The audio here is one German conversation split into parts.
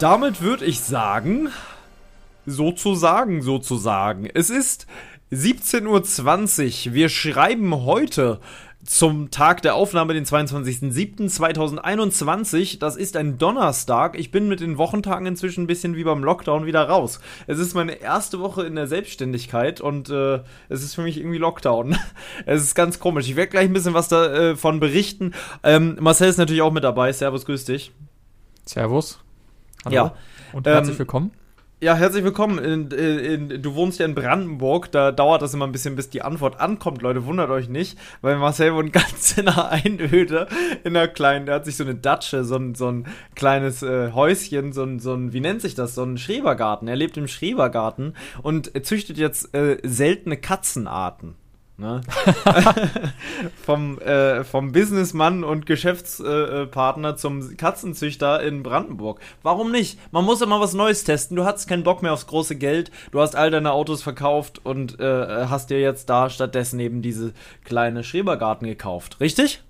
Damit würde ich sagen, sozusagen, sozusagen. Es ist 17.20 Uhr. Wir schreiben heute zum Tag der Aufnahme, den 22.07.2021. Das ist ein Donnerstag. Ich bin mit den Wochentagen inzwischen ein bisschen wie beim Lockdown wieder raus. Es ist meine erste Woche in der Selbstständigkeit und äh, es ist für mich irgendwie Lockdown. es ist ganz komisch. Ich werde gleich ein bisschen was davon äh, berichten. Ähm, Marcel ist natürlich auch mit dabei. Servus, grüß dich. Servus. Hallo. Ja. Und herzlich ähm, willkommen. Ja, herzlich willkommen. In, in, in, du wohnst ja in Brandenburg, da dauert das immer ein bisschen, bis die Antwort ankommt, Leute. Wundert euch nicht, weil Marcel wohnt ganz in einer Einöde, in einer kleinen, der hat sich so eine Datsche, so ein, so ein kleines äh, Häuschen, so ein, so ein, wie nennt sich das, so ein Schrebergarten. Er lebt im Schrebergarten und züchtet jetzt äh, seltene Katzenarten. Ne? vom, äh, vom Businessmann und Geschäftspartner zum Katzenzüchter in Brandenburg. Warum nicht? Man muss immer was Neues testen. Du hattest keinen Bock mehr aufs große Geld. Du hast all deine Autos verkauft und äh, hast dir jetzt da stattdessen eben diese kleine Schrebergarten gekauft. Richtig?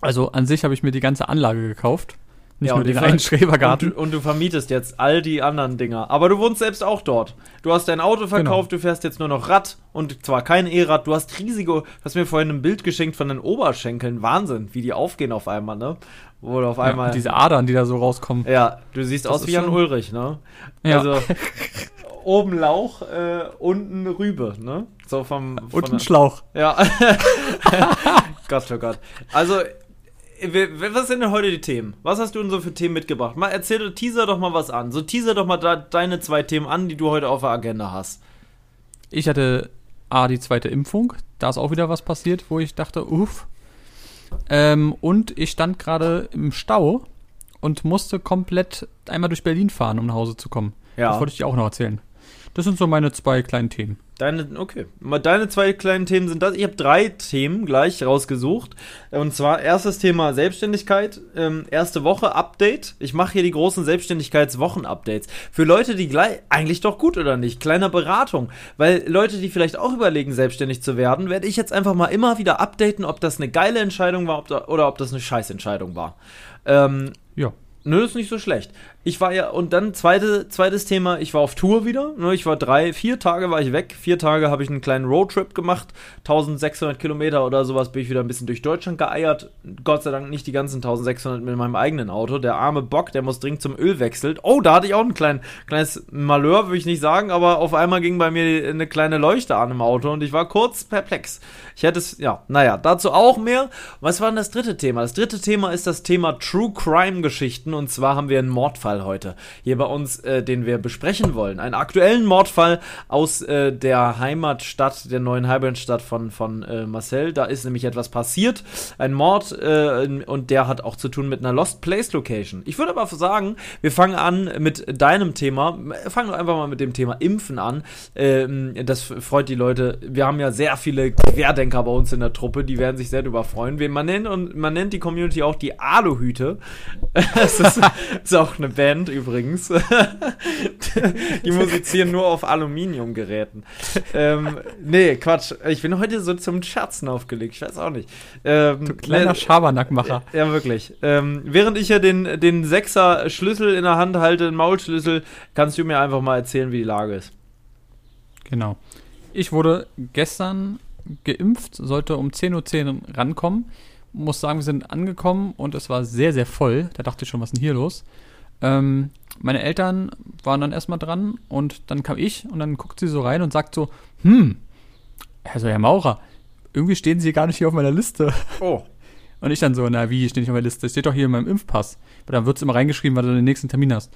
Also an sich habe ich mir die ganze Anlage gekauft. Nicht ja, nur den einen Schrebergarten. Und, und, du vermietest jetzt all die anderen Dinger. Aber du wohnst selbst auch dort. Du hast dein Auto verkauft, genau. du fährst jetzt nur noch Rad und zwar kein E-Rad. Du hast riesige, du hast mir vorhin ein Bild geschenkt von den Oberschenkeln. Wahnsinn, wie die aufgehen auf einmal, ne? Oder auf einmal. Ja, diese Adern, die da so rauskommen. Ja, du siehst das aus wie Jan Ulrich, ne? Ja. Also oben Lauch, äh, unten Rübe, ne? So vom. Unten Schlauch. Ja. Gott, oh Gott. Also was sind denn heute die Themen? Was hast du denn so für Themen mitgebracht? Mal erzähl, teaser doch mal was an. So teaser doch mal da, deine zwei Themen an, die du heute auf der Agenda hast. Ich hatte A, die zweite Impfung. Da ist auch wieder was passiert, wo ich dachte, uff. Ähm, und ich stand gerade im Stau und musste komplett einmal durch Berlin fahren, um nach Hause zu kommen. Ja. Das wollte ich dir auch noch erzählen. Das sind so meine zwei kleinen Themen. Deine, okay. Deine zwei kleinen Themen sind das. Ich habe drei Themen gleich rausgesucht. Und zwar erstes Thema Selbstständigkeit. Ähm, erste Woche Update. Ich mache hier die großen Selbstständigkeitswochen-Updates. Für Leute, die gleich, eigentlich doch gut oder nicht, kleiner Beratung. Weil Leute, die vielleicht auch überlegen, selbstständig zu werden, werde ich jetzt einfach mal immer wieder updaten, ob das eine geile Entscheidung war ob da, oder ob das eine Scheißentscheidung war. Ähm, ja. Nö, ist nicht so schlecht. Ich war ja, und dann zweite, zweites Thema, ich war auf Tour wieder. Ne, ich war drei, vier Tage war ich weg. Vier Tage habe ich einen kleinen Roadtrip gemacht. 1600 Kilometer oder sowas bin ich wieder ein bisschen durch Deutschland geeiert. Gott sei Dank nicht die ganzen 1600 mit meinem eigenen Auto. Der arme Bock, der muss dringend zum Öl wechseln. Oh, da hatte ich auch ein klein, kleines Malheur, würde ich nicht sagen, aber auf einmal ging bei mir eine kleine Leuchte an im Auto und ich war kurz perplex. Ich hätte es, ja, naja, dazu auch mehr. Was war denn das dritte Thema? Das dritte Thema ist das Thema True Crime Geschichten und zwar haben wir einen Mordfall Mordfall heute hier bei uns, äh, den wir besprechen wollen. Einen aktuellen Mordfall aus äh, der Heimatstadt, der neuen Heimatstadt von, von äh, Marcel. Da ist nämlich etwas passiert. Ein Mord äh, und der hat auch zu tun mit einer Lost Place Location. Ich würde aber sagen, wir fangen an mit deinem Thema. Fangen wir einfach mal mit dem Thema Impfen an. Ähm, das freut die Leute. Wir haben ja sehr viele Querdenker bei uns in der Truppe, die werden sich sehr darüber freuen. Man nennt, man nennt die Community auch die Aluhüte. das ist, ist auch eine Band Band übrigens. die musizieren nur auf Aluminiumgeräten. ähm, nee, Quatsch. Ich bin heute so zum Scherzen aufgelegt. Ich weiß auch nicht. Ähm, du kleiner äh, Schabernackmacher. Ja, wirklich. Ähm, während ich ja den, den Sechser Schlüssel in der Hand halte, den Maulschlüssel, kannst du mir einfach mal erzählen, wie die Lage ist. Genau. Ich wurde gestern geimpft, sollte um 10.10 Uhr rankommen. Muss sagen, wir sind angekommen und es war sehr, sehr voll. Da dachte ich schon, was ist denn hier los? Ähm, meine Eltern waren dann erstmal dran und dann kam ich und dann guckt sie so rein und sagt so, hm, also Herr Maurer, irgendwie stehen Sie gar nicht hier auf meiner Liste. Oh. Und ich dann so, na wie, steht nicht auf meiner Liste? Steht doch hier in meinem Impfpass. Aber dann wird es immer reingeschrieben, weil du den nächsten Termin hast.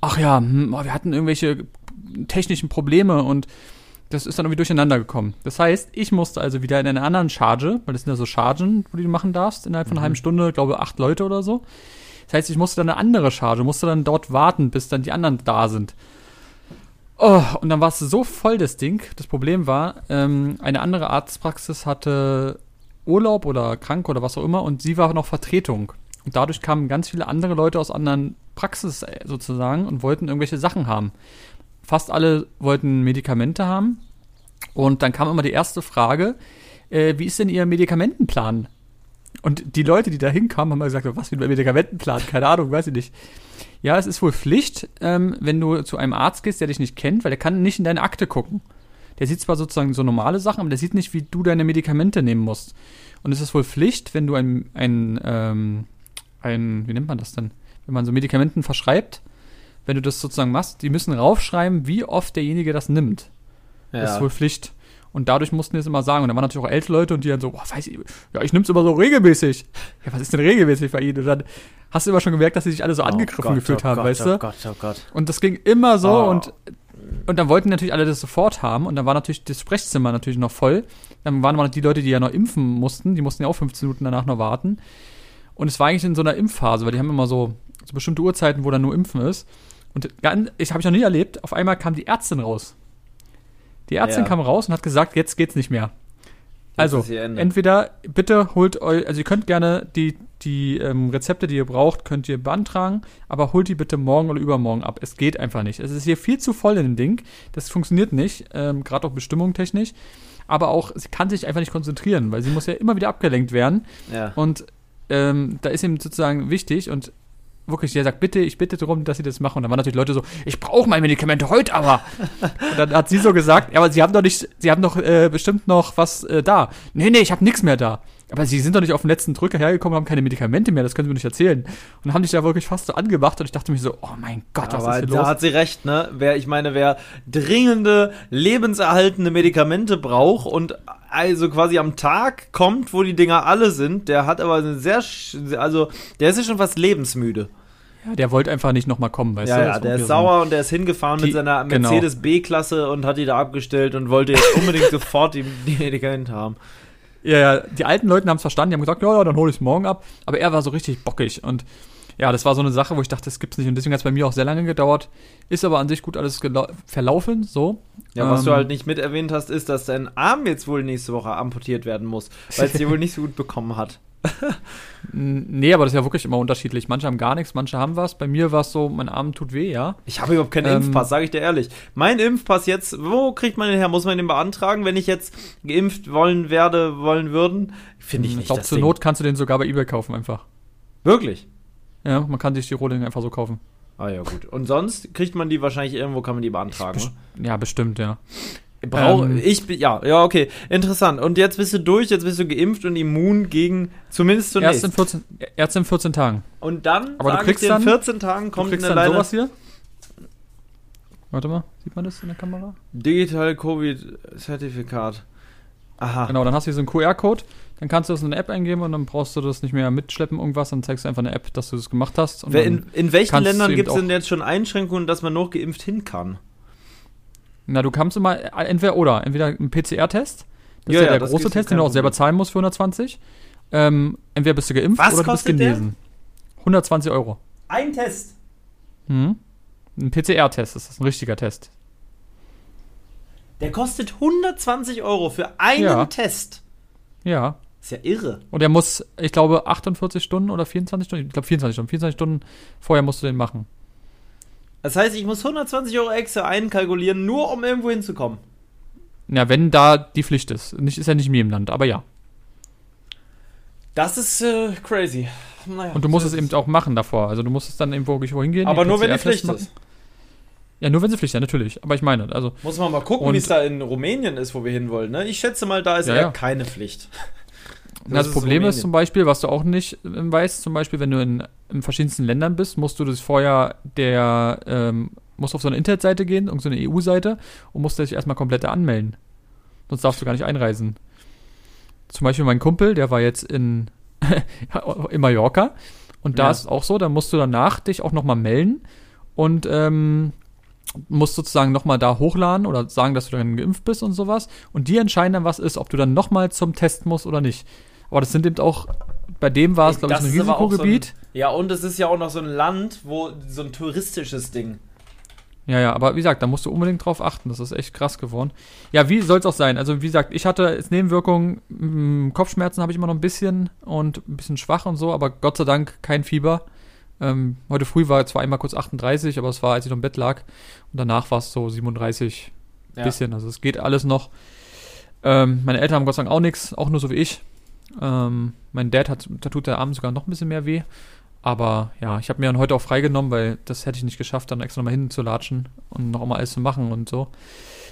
Ach ja, hm, oh, wir hatten irgendwelche technischen Probleme und das ist dann irgendwie durcheinander gekommen. Das heißt, ich musste also wieder in einer anderen Charge, weil das sind ja so Chargen, wo du die machen darfst, innerhalb von einer halben Stunde, glaube acht Leute oder so. Das heißt, ich musste dann eine andere Charge, musste dann dort warten, bis dann die anderen da sind. Oh, und dann war es so voll, das Ding. Das Problem war, ähm, eine andere Arztpraxis hatte Urlaub oder krank oder was auch immer und sie war noch Vertretung. Und dadurch kamen ganz viele andere Leute aus anderen Praxis äh, sozusagen und wollten irgendwelche Sachen haben. Fast alle wollten Medikamente haben. Und dann kam immer die erste Frage, äh, wie ist denn Ihr Medikamentenplan? Und die Leute, die da hinkamen, haben mal gesagt, was für ein Medikamentenplan? Keine Ahnung, weiß ich nicht. Ja, es ist wohl Pflicht, ähm, wenn du zu einem Arzt gehst, der dich nicht kennt, weil der kann nicht in deine Akte gucken. Der sieht zwar sozusagen so normale Sachen, aber der sieht nicht, wie du deine Medikamente nehmen musst. Und es ist wohl Pflicht, wenn du ein, ein, ähm, ein, wie nennt man das denn? Wenn man so Medikamenten verschreibt, wenn du das sozusagen machst, die müssen raufschreiben, wie oft derjenige das nimmt. Ja. Das ist wohl Pflicht. Und dadurch mussten die es immer sagen. Und da waren natürlich auch ältere Leute und die dann so, boah, weiß ich, ja, ich nehme es immer so regelmäßig. Ja, was ist denn regelmäßig bei ihnen? Und dann hast du immer schon gemerkt, dass sie sich alle so angegriffen oh Gott, gefühlt oh haben, Gott, weißt oh du? Gott, oh Gott. Und das ging immer so Oh. und, und dann wollten natürlich alle das sofort haben und dann war natürlich das Sprechzimmer natürlich noch voll. Dann waren aber noch die Leute, die ja noch impfen mussten, die mussten ja auch 15 Minuten danach noch warten. Und es war eigentlich in so einer Impfphase, weil die haben immer so, so bestimmte Uhrzeiten, wo dann nur Impfen ist. Und ich habe ich noch nie erlebt, auf einmal kam die Ärztin raus. Die Ärztin Ja. kam raus und hat gesagt, jetzt geht's nicht mehr. also, ihr Ende. entweder bitte holt euch, also ihr könnt gerne die, die ähm, Rezepte, die ihr braucht, könnt ihr beantragen, aber holt die bitte morgen oder übermorgen ab. Es geht einfach nicht. Es ist hier viel zu voll in dem Ding. Das funktioniert nicht, ähm, gerade auch Bestimmung technisch. Aber auch, sie kann sich einfach nicht konzentrieren, weil sie muss ja immer wieder abgelenkt werden. Ja. Und ähm, da ist ihm sozusagen wichtig und wirklich, der sagt, bitte, ich bitte darum, dass sie das machen. Und dann waren natürlich Leute so, ich brauche meine Medikamente heute aber. und dann hat sie so gesagt, ja, aber sie haben doch nicht, sie haben doch äh, bestimmt noch was äh, da. Nee, nee, ich habe nichts mehr da. Aber sie sind doch nicht auf den letzten Drücker hergekommen, haben keine Medikamente mehr, das können sie mir nicht erzählen. Und dann haben die sich da wirklich fast so angemacht und ich dachte mir so, oh mein Gott, was Aber ist hier da los? hat sie recht, ne? Wer, ich meine, wer dringende, lebenserhaltende Medikamente braucht und also quasi am Tag kommt, wo die Dinger alle sind, der hat aber eine sehr, also, der ist ja schon fast lebensmüde. Ja, der wollte einfach nicht nochmal kommen, weißt Ja, du? ja, der ist irgendwie so. sauer und der ist hingefahren Die- mit seiner genau. Mercedes B-Klasse und hat die da abgestellt und wollte jetzt unbedingt sofort die, die Medikamente haben. Ja, ja, die alten Leute haben es verstanden, die haben gesagt, ja, ja, dann hole ich es morgen ab. Aber er war so richtig bockig und ja, das war so eine Sache, wo ich dachte, das gibt's nicht und deswegen hat es bei mir auch sehr lange gedauert. Ist aber an sich gut alles verlaufen, so. Ja, was Ähm, du halt nicht mit erwähnt hast, ist, dass dein Arm jetzt wohl nächste Woche amputiert werden muss, weil es dir wohl nicht so gut bekommen hat. Nee, aber das ist ja wirklich immer unterschiedlich. Manche haben gar nichts, manche haben was. Bei mir war es so, mein Arm tut weh, ja. Ich habe überhaupt keinen Ähm, Impfpass, sage ich dir ehrlich. Mein Impfpass jetzt, wo kriegt man den her? Muss man den beantragen, wenn ich jetzt geimpft wollen werde, wollen würden? Finde ich ich nicht. glaube, das zur Ding. Not kannst du den sogar bei Ebay kaufen einfach. Wirklich? Ja, man kann sich die Rohlinge einfach so kaufen. Ah ja, gut. Und sonst kriegt man die wahrscheinlich irgendwo, kann man die beantragen. Best- ne? Ja, bestimmt, ja. Brauch, Ähm, ich, ja, ja, okay. Interessant. Und jetzt bist du durch, jetzt bist du geimpft und immun gegen, zumindest Erst zunächst. in 14, erst in 14 Tagen. und dann, Aber du ich kriegst dir, in dann- 14 Tagen Du kommt kriegst eine dann sowas hier. Warte mal, sieht man das in der Kamera? Digital Covid-Zertifikat. Aha. Genau, dann hast du hier so einen QR-Code, dann kannst du das in eine App eingeben und dann brauchst du das nicht mehr mitschleppen, irgendwas, dann zeigst du einfach eine App, dass du das gemacht hast. In, in welchen Ländern gibt es denn jetzt schon Einschränkungen, dass man noch geimpft hin kann? na, du kannst immer äh, entweder oder, entweder einen PCR-Test, das Ja, ist ja, ja, der das große Test, den du auch selber zahlen musst für 120. Ähm, entweder bist du geimpft Was oder du bist kostet der? genesen. 120 Euro. Ein Test. Mhm. Ein PCR-Test, das ist ein richtiger Test. Der kostet 120 Euro für einen Ja. Test. Ja. Ist ja irre. Und er muss, ich glaube, 48 Stunden oder 24 Stunden, ich glaube 24 Stunden, 24 Stunden vorher musst du den machen. Das heißt, ich muss 120 Euro extra einkalkulieren, nur um irgendwo hinzukommen. Ja, wenn da die Pflicht ist. Nicht, ist ja nicht in jedem Land, aber ja. Das ist äh, crazy. Naja, Und du musst es eben auch machen davor. Also du musst es dann irgendwo wirklich wohin gehen. Aber nur wenn die Pflicht ist. Ja, nur wenn sie Pflicht ist, ja, natürlich. Aber ich meine, also, Muss man mal gucken, wie es da in Rumänien ist, wo wir hinwollen. Ne? Ich schätze mal, da ist Ja, eher ja. keine Pflicht. Na, das, ist Problem ist Rumänien. zum Beispiel, was du auch nicht äh, weißt, zum Beispiel, wenn du in, in verschiedensten Ländern bist, musst du das vorher der, ähm, musst auf so eine Internetseite gehen, irgendeine so EU-Seite und musst dich erstmal komplett anmelden. Sonst darfst du gar nicht einreisen. Zum Beispiel mein Kumpel, der war jetzt in, in Mallorca und da Ja. ist es auch so, da musst du danach dich auch nochmal melden und ähm, musst sozusagen nochmal da hochladen oder sagen, dass du dann geimpft bist und sowas. Und die entscheiden dann, was ist, ob du dann nochmal zum Test musst oder nicht. Aber das sind eben auch, bei dem war es, glaube ich, ein Risikogebiet. So ein, ja, und es ist ja auch noch so ein Land, wo so ein touristisches Ding. Ja, ja, aber wie gesagt, da musst du unbedingt drauf achten. Das ist echt krass geworden. Ja, wie soll es auch sein? Also, wie gesagt, ich hatte als Nebenwirkung mh, Kopfschmerzen habe ich immer noch ein bisschen und ein bisschen schwach und so, aber Gott sei Dank kein Fieber. Ähm, heute früh war zwar einmal kurz 38, aber es war, als ich noch im Bett lag. Und danach war es so 37 Ja. bisschen. Also, es geht alles noch. Ähm, meine Eltern haben Gott sei Dank auch nichts, auch nur so wie ich. Ähm, mein Dad hat, da tut der Arm sogar noch ein bisschen mehr weh. Aber ja, ich habe mir dann heute auch freigenommen, weil das hätte ich nicht geschafft, dann extra nochmal hinzulatschen und noch mal alles zu machen und so.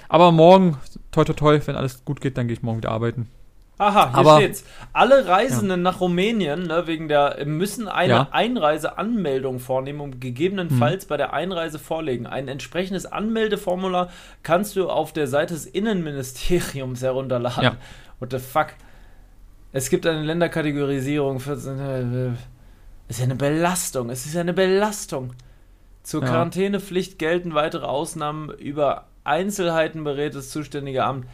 Aber morgen, toi toi toi, wenn alles gut geht, dann gehe ich morgen wieder arbeiten. Aha, hier Aber- steht's. Alle Reisenden nach Rumänien, ne, wegen der, müssen eine Ja. Einreiseanmeldung vornehmen und gegebenenfalls bei der Einreise vorlegen. Ein entsprechendes Anmeldeformular kannst du auf der Seite des Innenministeriums herunterladen. Ja. What the fuck? Es gibt eine Länderkategorisierung für. Es ist ja eine Belastung. Es ist ja eine Belastung. Zur Ja. Quarantänepflicht gelten weitere Ausnahmen. Über Einzelheiten berät das zuständige Amt.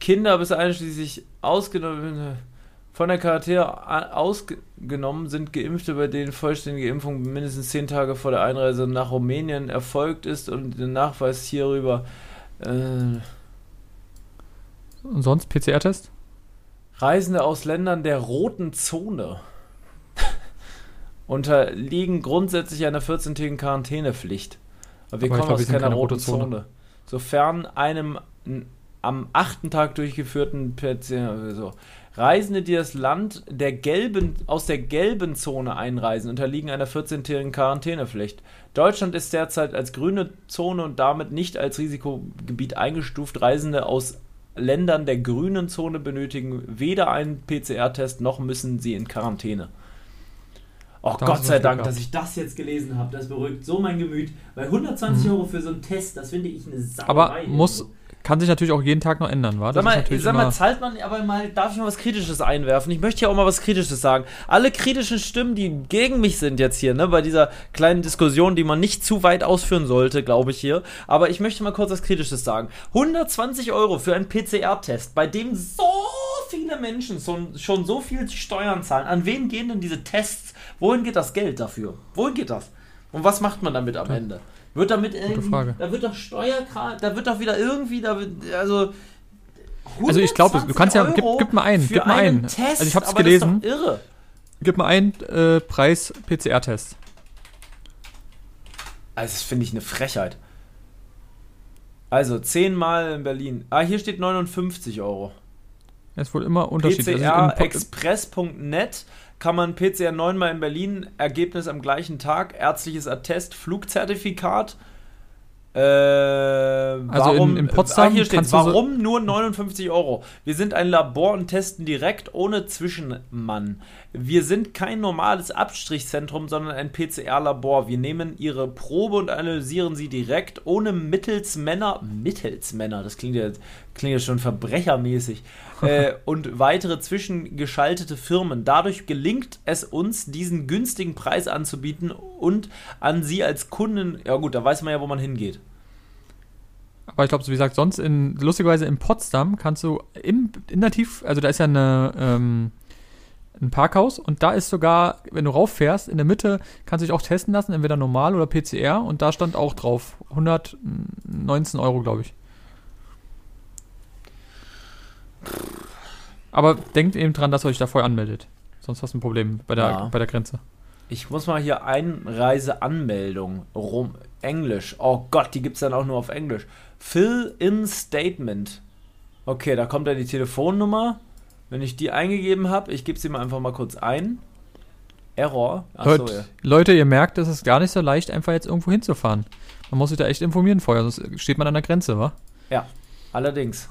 Kinder bis einschließlich ausgenommen von der Quarantäne ausgenommen sind Geimpfte, bei denen vollständige Impfung mindestens zehn Tage vor der Einreise nach Rumänien erfolgt ist und der Nachweis hierüber äh, Und sonst PCR-Test? Reisende aus Ländern der roten Zone unterliegen grundsätzlich einer 14-tägigen Quarantänepflicht. Aber wir Aber kommen aus keiner keine roten rote Zone. Zone. Sofern einem am achten Tag durchgeführten PCR, so. Reisende, die das Land der gelben, aus der gelben Zone einreisen, unterliegen einer 14-tägigen Quarantänepflicht. Deutschland ist derzeit als grüne Zone und damit nicht als Risikogebiet eingestuft. Reisende aus Ländern der grünen Zone benötigen weder einen PCR-Test noch müssen sie in Quarantäne. Oh Da Gott sei Dank, gehabt. dass ich das jetzt gelesen habe. Das beruhigt so mein Gemüt. Weil 120 Euro für so einen Test, das finde ich eine Sauerei. Mhm. Aber muss, kann sich natürlich auch jeden Tag noch ändern, wa? Sag mal, sag mal, zahlt man aber mal, darf ich mal was Kritisches einwerfen? Ich möchte ja auch mal was Kritisches sagen. Alle kritischen Stimmen, die gegen mich sind jetzt hier, ne, bei dieser kleinen Diskussion, die man nicht zu weit ausführen sollte, glaube ich hier. Aber ich möchte mal kurz was Kritisches sagen. 120 Euro für einen PCR-Test, bei dem so viele Menschen schon, schon so viel Steuern zahlen. An wen gehen denn diese Tests? Wohin geht das Geld dafür? Wohin geht das? Und was macht man damit am. Ende? Wird damit irgendwie, Frage. da wird doch Steuerkram, da wird doch wieder irgendwie, da wird, also Also ich glaube, du kannst ja- gib- 120 gib mal ein, für gib mal einen ein. Test, Also ich hab's aber gelesen. Das ist doch irre. Gib mal ein äh, Preis PCR-Test. Also das finde ich eine Frechheit. Also zehnmal in Berlin. Ah, hier steht 59 Euro. Es wohl immer unterschiedlich. Also PCRexpress.net kann man PCR neunmal in Berlin, Ergebnis am gleichen Tag, ärztliches Attest, Flugzertifikat. Äh, warum, in- in Potsdam ah, hier steht du so- warum nur 59 Euro? Wir sind ein Labor und testen direkt ohne Zwischenmann. Wir sind kein normales Abstrichzentrum, sondern ein PCR-Labor. Wir nehmen Ihre Probe und analysieren sie direkt ohne Mittelsmänner. Mittelsmänner, das klingt ja, klingt ja schon verbrechermäßig. äh, und weitere zwischengeschaltete Firmen. Dadurch gelingt es uns, diesen günstigen Preis anzubieten und an Sie als Kunden. Ja, gut, da weiß man ja, wo man hingeht. Aber ich glaube, so wie gesagt, sonst in, lustigerweise in Potsdam kannst du im, in der Tief, also da ist ja eine, ähm, ein Parkhaus und da ist sogar, wenn du rauffährst, in der Mitte kannst du dich auch testen lassen, entweder normal oder PCR und da stand auch drauf 119 Euro, glaube ich. Aber denkt eben dran, dass ihr euch da vorher anmeldet. Sonst hast du ein Problem bei der, Ja. bei der Grenze. Ich muss mal hier Einreiseanmeldung. Rum. Englisch. Oh Gott, die gibt es dann auch nur auf Englisch. Fill-in Statement. Okay, da kommt dann die Telefonnummer. Wenn ich die eingegeben habe, ich gebe sie mal einfach mal kurz ein. Error. Achso, Leute, ja. Leute, ihr merkt, es ist gar nicht so leicht, einfach jetzt irgendwo hinzufahren. Man muss sich da echt informieren vorher, sonst steht man an der Grenze, wa? Allerdings.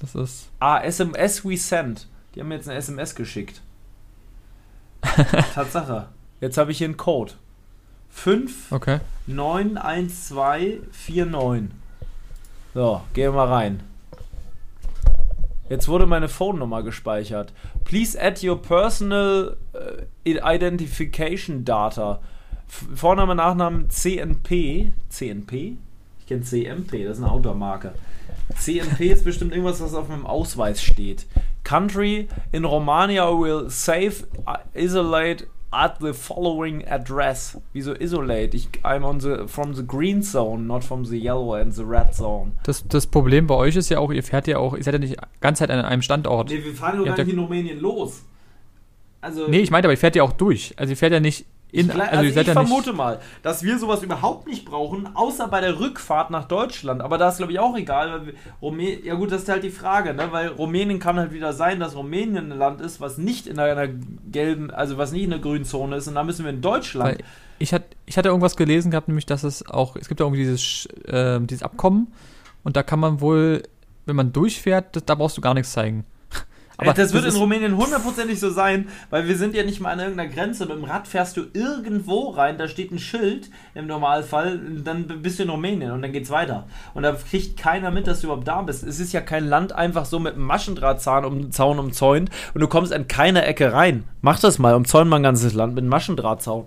Das ist. Ah, SMS we send. Die haben mir jetzt eine SMS geschickt. Tatsache. Jetzt habe ich hier einen Code. 5 Okay. 91249. So, gehen wir mal rein. Jetzt wurde meine Phone-Nummer gespeichert. Please add your personal äh, identification data. F- Vorname, Nachnamen CNP. CNP? Ich kenne CMP, das ist eine Outdoor-Marke. CNP ist bestimmt irgendwas, was auf meinem Ausweis steht. Country in Romania will save, uh, isolate at the following address. Wieso isolate? Ich, I'm on the, from the green zone, not from the yellow and the red zone. Das, das Problem bei euch ist ja auch, ihr fährt ja auch, ihr seid ja nicht ganz Zeit an einem Standort. Nee, wir fahren Ja, gar nicht in Rumänien los. Also, Nee, ich meinte, aber ihr fährt ja auch durch. Also ihr fährt ja nicht in, Ich, also, also ich ja vermute mal, dass wir sowas überhaupt nicht brauchen, außer bei der Rückfahrt nach Deutschland. Aber da ist, glaube ich, auch egal. Weil Rumä ja gut, das ist halt die Frage, ne? weil Rumänien kann halt wieder sein, dass Rumänien ein Land ist, was nicht in einer gelben, also was nicht in der grünen Zone ist. Und da müssen wir in Deutschland. weil ich, hat, ich hatte irgendwas gelesen gehabt, nämlich, dass es auch, es gibt ja irgendwie dieses, ähm, dieses Abkommen und da kann man wohl, wenn man durchfährt, da brauchst du gar nichts zeigen. Aber das wird ist- in Rumänien hundertprozentig so sein, weil wir sind ja nicht mal an irgendeiner Grenze. Mit dem Rad fährst du irgendwo rein, da steht ein Schild im Normalfall, dann bist du in Rumänien und dann geht's weiter. Und da kriegt keiner mit, dass du überhaupt da bist. Es ist ja kein Land einfach so mit einem Maschendrahtzaun um, Zaun umzäunt und du kommst an keiner Ecke rein. Mach das mal, umzäun mal ein ganzes Land mit einem Maschendrahtzaun.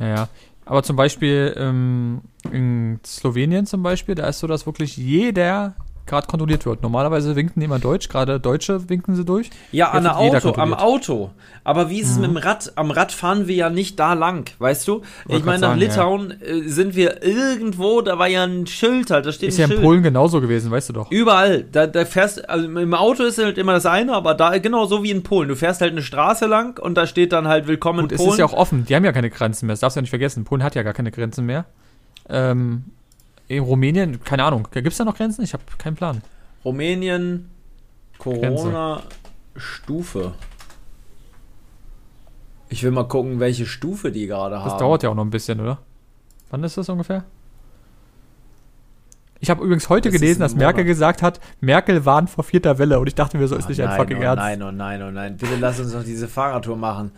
Ja, ja. Aber zum Beispiel ähm, in Slowenien zum Beispiel, da ist so, dass wirklich jeder gerade kontrolliert wird. Normalerweise winken die immer Deutsch, gerade Deutsche winken sie durch. Ja, an der Auto, am. Auto. Aber wie ist es mit dem Rad? Am Rad fahren wir ja nicht da lang, weißt du? Ich Wollte meine, grad nach sagen, Litauen äh, sind wir irgendwo, da war ja ein Schild halt, da steht Ist ja in Schild. Polen genauso gewesen, weißt du doch. Überall. Da, da fährst, also im Auto ist halt immer das eine, aber da genau so wie in Polen. Du fährst halt eine Straße lang und da steht dann halt Willkommen Und in es Polen. ist ja auch offen, die haben ja keine Grenzen mehr, das darfst du ja nicht vergessen. Polen hat ja gar keine Grenzen mehr. Ähm, in Rumänien, keine Ahnung, gibt es da noch Grenzen? Ich habe keinen Plan. Rumänien, Corona-Stufe. Ich will mal gucken, welche Stufe die gerade haben. Das dauert ja auch noch ein bisschen, oder? Wann ist das ungefähr? Ich habe übrigens heute Das gelesen, ein dass Merkel gesagt hat, Merkel warnt vor vierter Welle. Und ich dachte mir so, ist Oh nicht ein nein, fucking oh Ernst. Nein, oh nein, oh nein. Bitte lass uns noch diese Fahrradtour machen.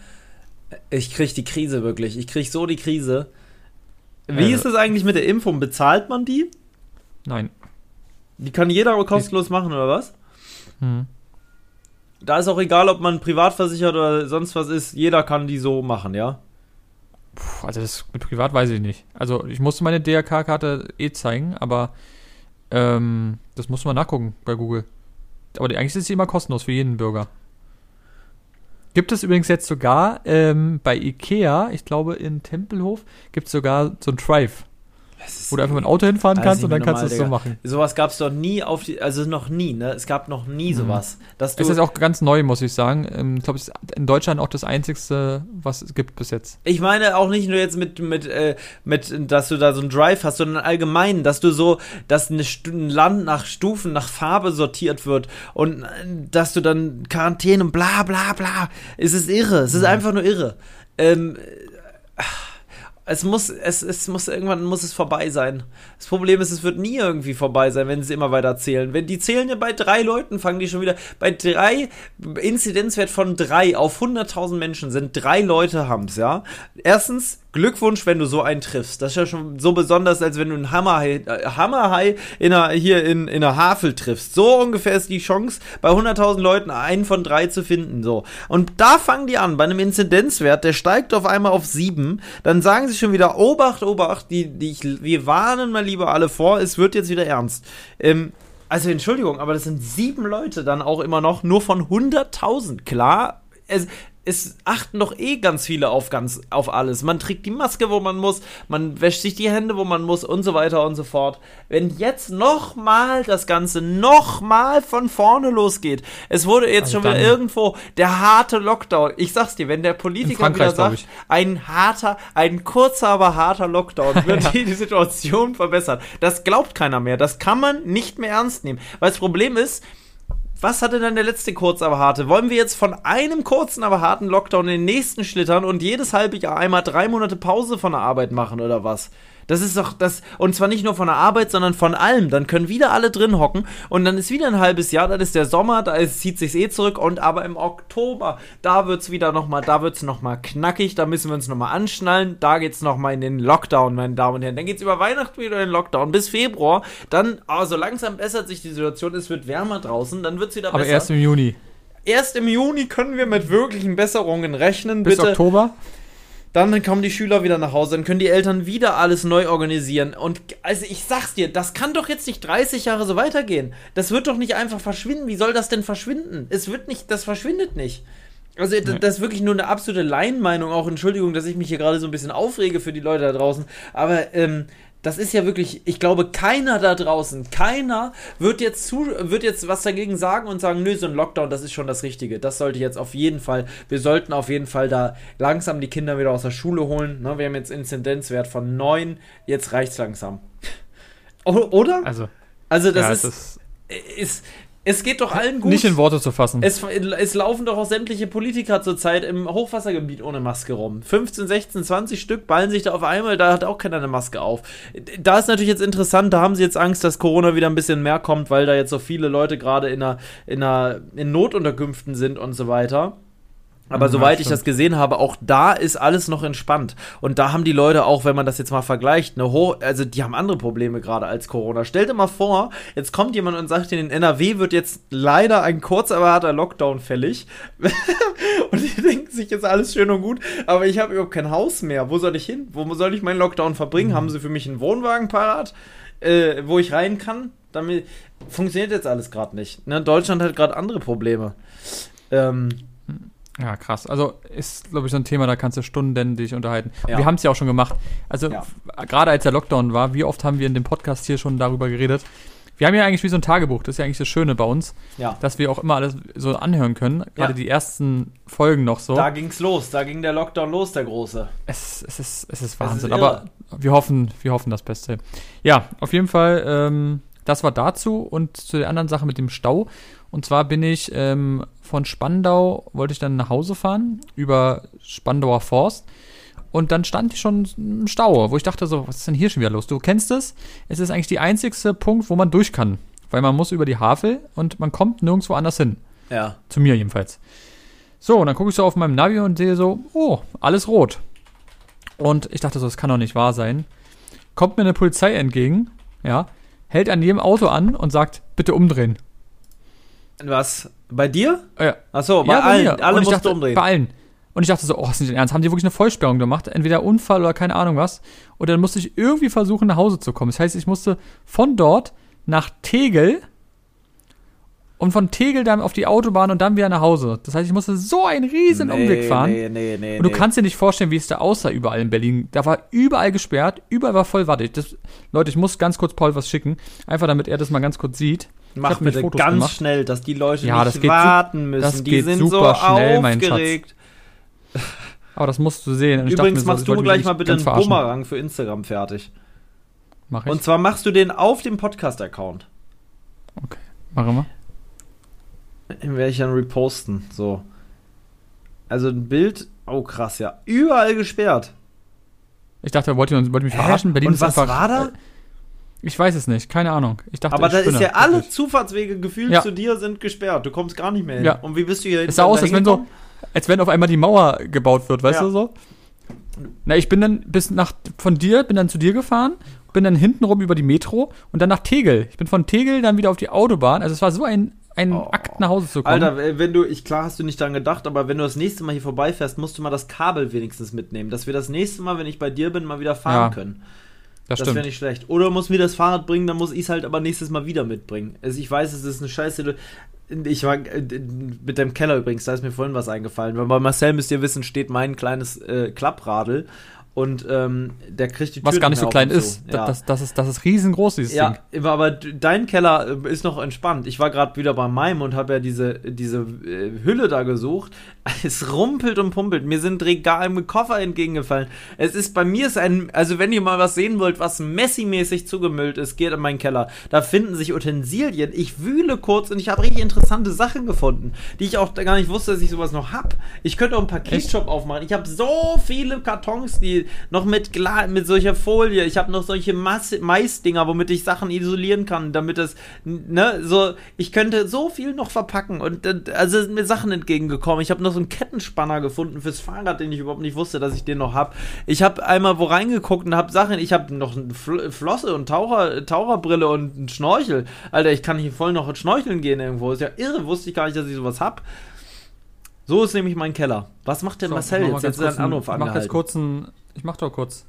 Ich krieg die Krise wirklich. Ich krieg so die Krise. Wie Ja. ist es eigentlich mit der Impfung? Bezahlt man die? Nein. Die kann jeder aber kostenlos machen, oder was? Hm. Da ist auch egal, ob man privat versichert oder sonst was ist. Jeder kann die so machen, ja? Puh, also das mit privat weiß ich nicht. Also ich musste meine DRK-Karte eh zeigen, aber ähm, das muss man nachgucken bei Google. Aber die, eigentlich ist sie immer kostenlos für jeden Bürger. Gibt es übrigens jetzt sogar ähm, bei Ikea, ich glaube in Tempelhof, gibt es sogar so ein Drive, wo du einfach mit dem Auto hinfahren kannst und dann kannst du es so machen. Sowas gab es doch nie auf die, also noch nie, ne? Es gab noch nie sowas. Dass du, Es ist auch ganz neu, muss ich sagen. Ähm, Ich glaube, es ist in Deutschland auch das einzigste, was es gibt bis jetzt. Ich meine auch nicht nur jetzt mit, mit, äh, mit, dass du da so einen Drive hast, sondern allgemein, dass du so, dass ein Land nach Stufen, nach Farbe sortiert wird und äh, dass du dann Quarantäne und bla bla bla. Es ist irre, es ist einfach nur irre. Ähm, äh, es muss, es, es muss irgendwann muss es vorbei sein. Das Problem ist, es wird nie irgendwie vorbei sein, wenn sie immer weiter zählen. Wenn die zählen ja bei drei Leuten, fangen die schon wieder bei drei Inzidenzwert von drei auf 100.000 Menschen sind drei Leute haben's, ja. Erstens Glückwunsch, wenn du so einen triffst. Das ist ja schon so besonders, als wenn du einen Hammerhai, äh, Hammerhai in einer, hier in, in einer Havel triffst. So ungefähr ist die Chance, bei 100.000 Leuten einen von drei zu finden. So. Und da fangen die an, bei einem Inzidenzwert, der steigt auf einmal auf sieben. Dann sagen sie schon wieder, Obacht, Obacht, die, die ich, wir warnen mal lieber alle vor, es wird jetzt wieder ernst. Ähm, also Entschuldigung, aber das sind sieben Leute dann auch immer noch, nur von 100.000. Klar, es, es achten doch eh ganz viele auf ganz auf alles. Man trägt die Maske, wo man muss, man wäscht sich die Hände, wo man muss und so weiter und so fort. Wenn jetzt nochmal das Ganze nochmal von vorne losgeht, es wurde jetzt Also schon wieder irgendwo der harte Lockdown. Ich sag's dir, wenn der Politiker wieder sagt, ein harter, ein kurzer, aber harter Lockdown wird die, die Situation verbessern. Das glaubt keiner mehr. Das kann man nicht mehr ernst nehmen. Weil das Problem ist, was hatte denn der letzte kurz aber harte? Wollen wir jetzt von einem kurzen aber harten Lockdown in den nächsten schlittern und jedes halbe Jahr einmal drei Monate Pause von der Arbeit machen oder was? Das ist doch das, und zwar nicht nur von der Arbeit, sondern von allem. Dann können wieder alle drin hocken und dann ist wieder ein halbes Jahr, dann ist der Sommer, da ist, zieht sich's eh zurück und aber im Oktober, da wird's wieder nochmal, da wird's nochmal knackig, da müssen wir uns nochmal anschnallen, da geht's nochmal in den Lockdown, meine Damen und Herren. Dann geht's über Weihnachten wieder in den Lockdown bis Februar, dann, aber so langsam bessert sich die Situation, es wird wärmer draußen, dann wird's wieder Aber besser. erst im Juni. Erst im Juni können wir mit wirklichen Besserungen rechnen, Bis bitte. Oktober. Dann kommen die Schüler wieder nach Hause, dann können die Eltern wieder alles neu organisieren. Und also ich sag's dir, das kann doch jetzt nicht 30 Jahre so weitergehen. Das wird doch nicht einfach verschwinden. Wie soll das denn verschwinden? Es wird nicht, das verschwindet nicht. Also nee. das ist wirklich nur eine absolute Laienmeinung. Auch Entschuldigung, dass ich mich hier gerade so ein bisschen aufrege für die Leute da draußen. Aber ähm, das ist ja wirklich, ich glaube, keiner da draußen, keiner wird jetzt zu, wird jetzt was dagegen sagen und sagen, nö, so ein Lockdown, das ist schon das Richtige. Das sollte jetzt auf jeden Fall, wir sollten auf jeden Fall da langsam die Kinder wieder aus der Schule holen. Ne, wir haben jetzt Inzidenzwert von 9, jetzt reicht's langsam. Oder? Also. Also das ja, ist, ist, ist, es geht doch allen gut. Nicht in Worte zu fassen. Es, es laufen doch auch sämtliche Politiker zurzeit im Hochwassergebiet ohne Maske rum. 15, 16, 20 Stück ballen sich da auf einmal, da hat auch keiner eine Maske auf. Da ist natürlich jetzt interessant, da haben sie jetzt Angst, dass Corona wieder ein bisschen mehr kommt, weil da jetzt so viele Leute gerade in, einer, in, einer, in Notunterkünften sind und so weiter. Aber ja, soweit stimmt. ich das gesehen habe, auch da ist alles noch entspannt. Und da haben die Leute auch, wenn man das jetzt mal vergleicht, eine hohe, also die haben andere Probleme gerade als Corona. Stell dir mal vor, jetzt kommt jemand und sagt, in NRW wird jetzt leider ein kurz erwarteter Lockdown fällig. und die denken sich jetzt alles schön und gut, aber ich habe überhaupt kein Haus mehr. Wo soll ich hin? Wo soll ich meinen Lockdown verbringen? Mhm. Haben sie für mich einen Wohnwagen parat, äh, wo ich rein kann? Damit funktioniert jetzt alles gerade nicht. Ne? Deutschland hat gerade andere Probleme. Ähm, ja, krass. Also ist, glaube ich, so ein Thema, da kannst du Stunden dich unterhalten. Ja. Wir haben es ja auch schon gemacht. Also ja. gerade als der Lockdown war, wie oft haben wir in dem Podcast hier schon darüber geredet? Wir haben ja eigentlich wie so ein Tagebuch, das ist ja eigentlich das Schöne bei uns, ja. dass wir auch immer alles so anhören können. Gerade die ersten Folgen noch so. Da ging's los, da ging der Lockdown los, der große. Es, es, ist, es ist Wahnsinn, es ist aber wir hoffen, wir hoffen das Beste. Ja, auf jeden Fall, ähm, das war dazu und zu der anderen Sache mit dem Stau. Und zwar bin ich ähm, von Spandau, wollte ich dann nach Hause fahren, über Spandauer Forst. Und dann stand ich schon im Stau, wo ich dachte so, was ist denn hier schon wieder los? Du kennst es? Es ist eigentlich der einzigste Punkt, wo man durch kann. Weil man muss über die Havel und man kommt nirgendwo anders hin. Ja. Zu mir jedenfalls. So, und dann gucke ich so auf meinem Navi und sehe so, oh, alles rot. Und ich dachte so, das kann doch nicht wahr sein. Kommt mir eine Polizei entgegen, ja, hält an jedem Auto an und sagt, bitte umdrehen. Was? Bei dir? Ja. Achso, bei ja, bei allen. Alle musst dachte, umdrehen. Bei allen. Und ich dachte so, oh, ist nicht ernst? Haben die wirklich eine Vollsperrung gemacht? Entweder Unfall oder keine Ahnung was. Und dann musste ich irgendwie versuchen, nach Hause zu kommen. Das heißt, ich musste von dort nach Tegel und von Tegel dann auf die Autobahn und dann wieder nach Hause. Das heißt, ich musste so einen riesen nee, Umweg fahren. Nee, nee, nee, und du nee. kannst dir nicht vorstellen, wie es da aussah überall in Berlin. Da war überall gesperrt, überall war voll. Das, Leute, ich muss ganz kurz Paul was schicken, einfach damit er das mal ganz kurz sieht. Mach bitte Fotos ganz gemacht. schnell, dass die Leute ja, nicht warten müssen. Das die geht sind super so schnell, mein Schatz. Aber das musst du sehen. Übrigens so, machst du gleich mal bitte einen verarschen. Bumerang für Instagram fertig. Mach ich. Und zwar machst du den auf dem Podcast-Account. Okay, machen wir. Den werde ich dann reposten. So. Also ein Bild. Oh, krass, ja. Überall gesperrt. Ich dachte, er wollte, wollte mich verarschen. Berlin Und was war da? Äh, ich weiß es nicht, keine Ahnung. Ich dachte, Aber da ist ja alle wirklich. Zufahrtswege gefühlt ja. zu dir sind gesperrt. Du kommst gar nicht mehr hin. Ja. Und wie bist du hier Es sah aus, als wenn, so, als wenn auf einmal die Mauer gebaut wird, weißt ja. du so? Na, ich bin dann bis nach von dir, bin dann zu dir gefahren, bin dann hintenrum über die Metro und dann nach Tegel. Ich bin von Tegel dann wieder auf die Autobahn. Also es war so ein ein oh. Akt nach Hause zu kommen. Alter, wenn du, ich klar hast du nicht daran gedacht, aber wenn du das nächste Mal hier vorbeifährst, musst du mal das Kabel wenigstens mitnehmen, dass wir das nächste Mal, wenn ich bei dir bin, mal wieder fahren ja. können. Das, das wäre nicht schlecht. Oder muss mir das Fahrrad bringen, dann muss ich es halt aber nächstes Mal wieder mitbringen. Also ich weiß, es ist eine Scheiße. Ich war äh, mit dem Keller übrigens, da ist mir vorhin was eingefallen. Weil bei Marcel müsst ihr wissen, steht mein kleines äh, Klappradel und ähm, der kriegt die Tür Was gar nicht so klein ist. Ja. Das, das, ist. Das ist riesengroß, dieses ja, Ding. aber dein Keller äh, ist noch entspannt. Ich war gerade wieder bei meinem und habe ja diese, diese äh, Hülle da gesucht. Es rumpelt und pumpelt. Mir sind Regal mit Koffer entgegengefallen. Es ist bei mir ist ein, also wenn ihr mal was sehen wollt, was Messi-mäßig zugemüllt ist, geht in meinen Keller. Da finden sich Utensilien. Ich wühle kurz und ich habe richtig interessante Sachen gefunden, die ich auch gar nicht wusste, dass ich sowas noch habe. Ich könnte auch einen Paketshop aufmachen. Ich habe so viele Kartons, die noch mit, mit solcher Folie. Ich habe noch solche Maisdinger, womit ich Sachen isolieren kann, damit es, ne, so, ich könnte so viel noch verpacken und also sind mir Sachen entgegengekommen. Ich habe noch so einen Kettenspanner gefunden fürs Fahrrad, den ich überhaupt nicht wusste, dass ich den noch habe. Ich habe einmal wo reingeguckt und habe Sachen, ich habe noch eine Flosse und Taucher, Taucherbrille und einen Schnorchel. Alter, ich kann hier voll noch schnorcheln gehen irgendwo. Ist ja irre, wusste ich gar nicht, dass ich sowas habe. So ist nämlich mein Keller. Was macht denn So, Marcel jetzt? Jetzt ist ein Anruf einen- Ich mach jetzt kurz einen, Ich mach doch kurz.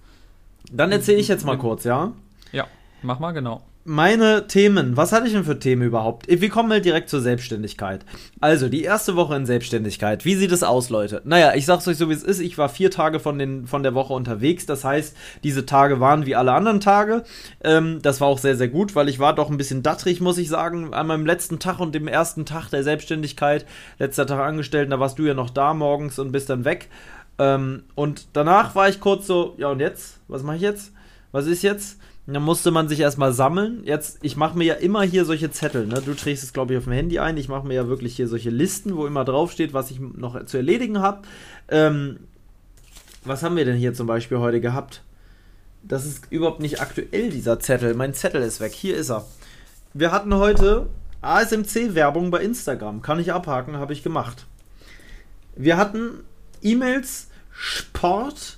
Dann erzähle ich jetzt mal kurz, ja? Ja, mach mal, genau. Meine Themen, was hatte ich denn für Themen überhaupt? Wir kommen mal direkt zur Selbstständigkeit. Also, die erste Woche in Selbstständigkeit. Wie sieht es aus, Leute? Naja, ich sag's euch so, wie es ist. Ich war vier Tage von, den, von der Woche unterwegs. Das heißt, diese Tage waren wie alle anderen Tage. Ähm, das war auch sehr, sehr gut, weil ich war doch ein bisschen dattrig, muss ich sagen. An meinem letzten Tag und dem ersten Tag der Selbstständigkeit, letzter Tag Angestellten, da warst du ja noch da morgens und bist dann weg. Ähm, und danach war ich kurz so, ja und jetzt? Was mache ich jetzt? Was ist jetzt? Dann musste man sich erstmal sammeln. Jetzt, ich mache mir ja immer hier solche Zettel, ne? Du trägst es, glaube ich, auf dem Handy ein. Ich mache mir ja wirklich hier solche Listen, wo immer draufsteht, was ich noch zu erledigen habe. Ähm, was haben wir denn hier zum Beispiel heute gehabt? Das ist überhaupt nicht aktuell, dieser Zettel. Mein Zettel ist weg. Hier ist er. Wir hatten heute ASMC-Werbung bei Instagram. Kann ich abhaken, habe ich gemacht. Wir hatten E-Mails, Sport,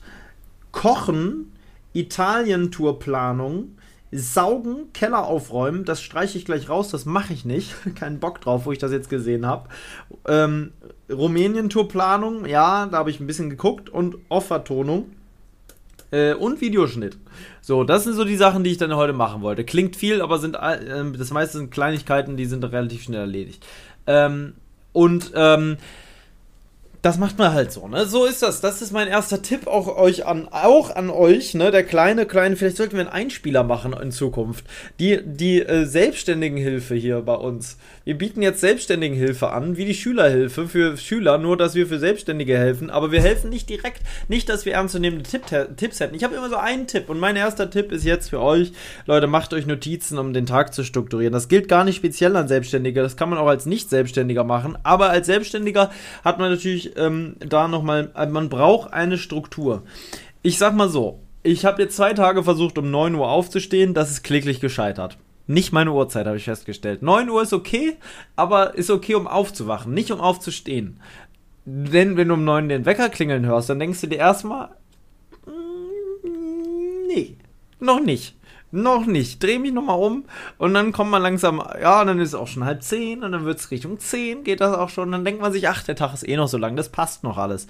Kochen, Italien-Tourplanung, Saugen, Keller aufräumen, das streiche ich gleich raus, das mache ich nicht. Keinen Bock drauf, wo ich das jetzt gesehen habe. Ähm, Rumänien-Tourplanung, ja, da habe ich ein bisschen geguckt und Off-Vertonung äh, und Videoschnitt. So, das sind so die Sachen, die ich dann heute machen wollte. Klingt viel, aber sind äh, das meiste sind Kleinigkeiten, die sind relativ schnell erledigt. Ähm, und ähm, das macht man halt so, ne? So ist das. Das ist mein erster Tipp auch euch an, auch an euch, ne? Der kleine, kleine, vielleicht sollten wir einen Einspieler machen in Zukunft. Die, die äh, Selbstständigenhilfe hier bei uns. Wir bieten jetzt Selbstständigenhilfe an, wie die Schülerhilfe für Schüler, nur dass wir für Selbstständige helfen. Aber wir helfen nicht direkt, nicht, dass wir ernstzunehmende Tipp, Tipps hätten. Ich habe immer so einen Tipp und mein erster Tipp ist jetzt für euch, Leute, macht euch Notizen, um den Tag zu strukturieren. Das gilt gar nicht speziell an Selbstständige, das kann man auch als Nicht-Selbstständiger machen. Aber als Selbstständiger hat man natürlich ähm, da nochmal, man braucht eine Struktur. Ich sag mal so, ich habe jetzt zwei Tage versucht, um 9 Uhr aufzustehen, das ist kläglich gescheitert. Nicht meine Uhrzeit, habe ich festgestellt. 9 Uhr ist okay, aber ist okay, um aufzuwachen, nicht um aufzustehen. Denn wenn du um 9 den Wecker klingeln hörst, dann denkst du dir erstmal, mm, nee, noch nicht. Noch nicht. Dreh mich nochmal um und dann kommt man langsam, ja, dann ist es auch schon halb zehn und dann wird es Richtung zehn, geht das auch schon. Dann denkt man sich, ach, der Tag ist eh noch so lang, das passt noch alles.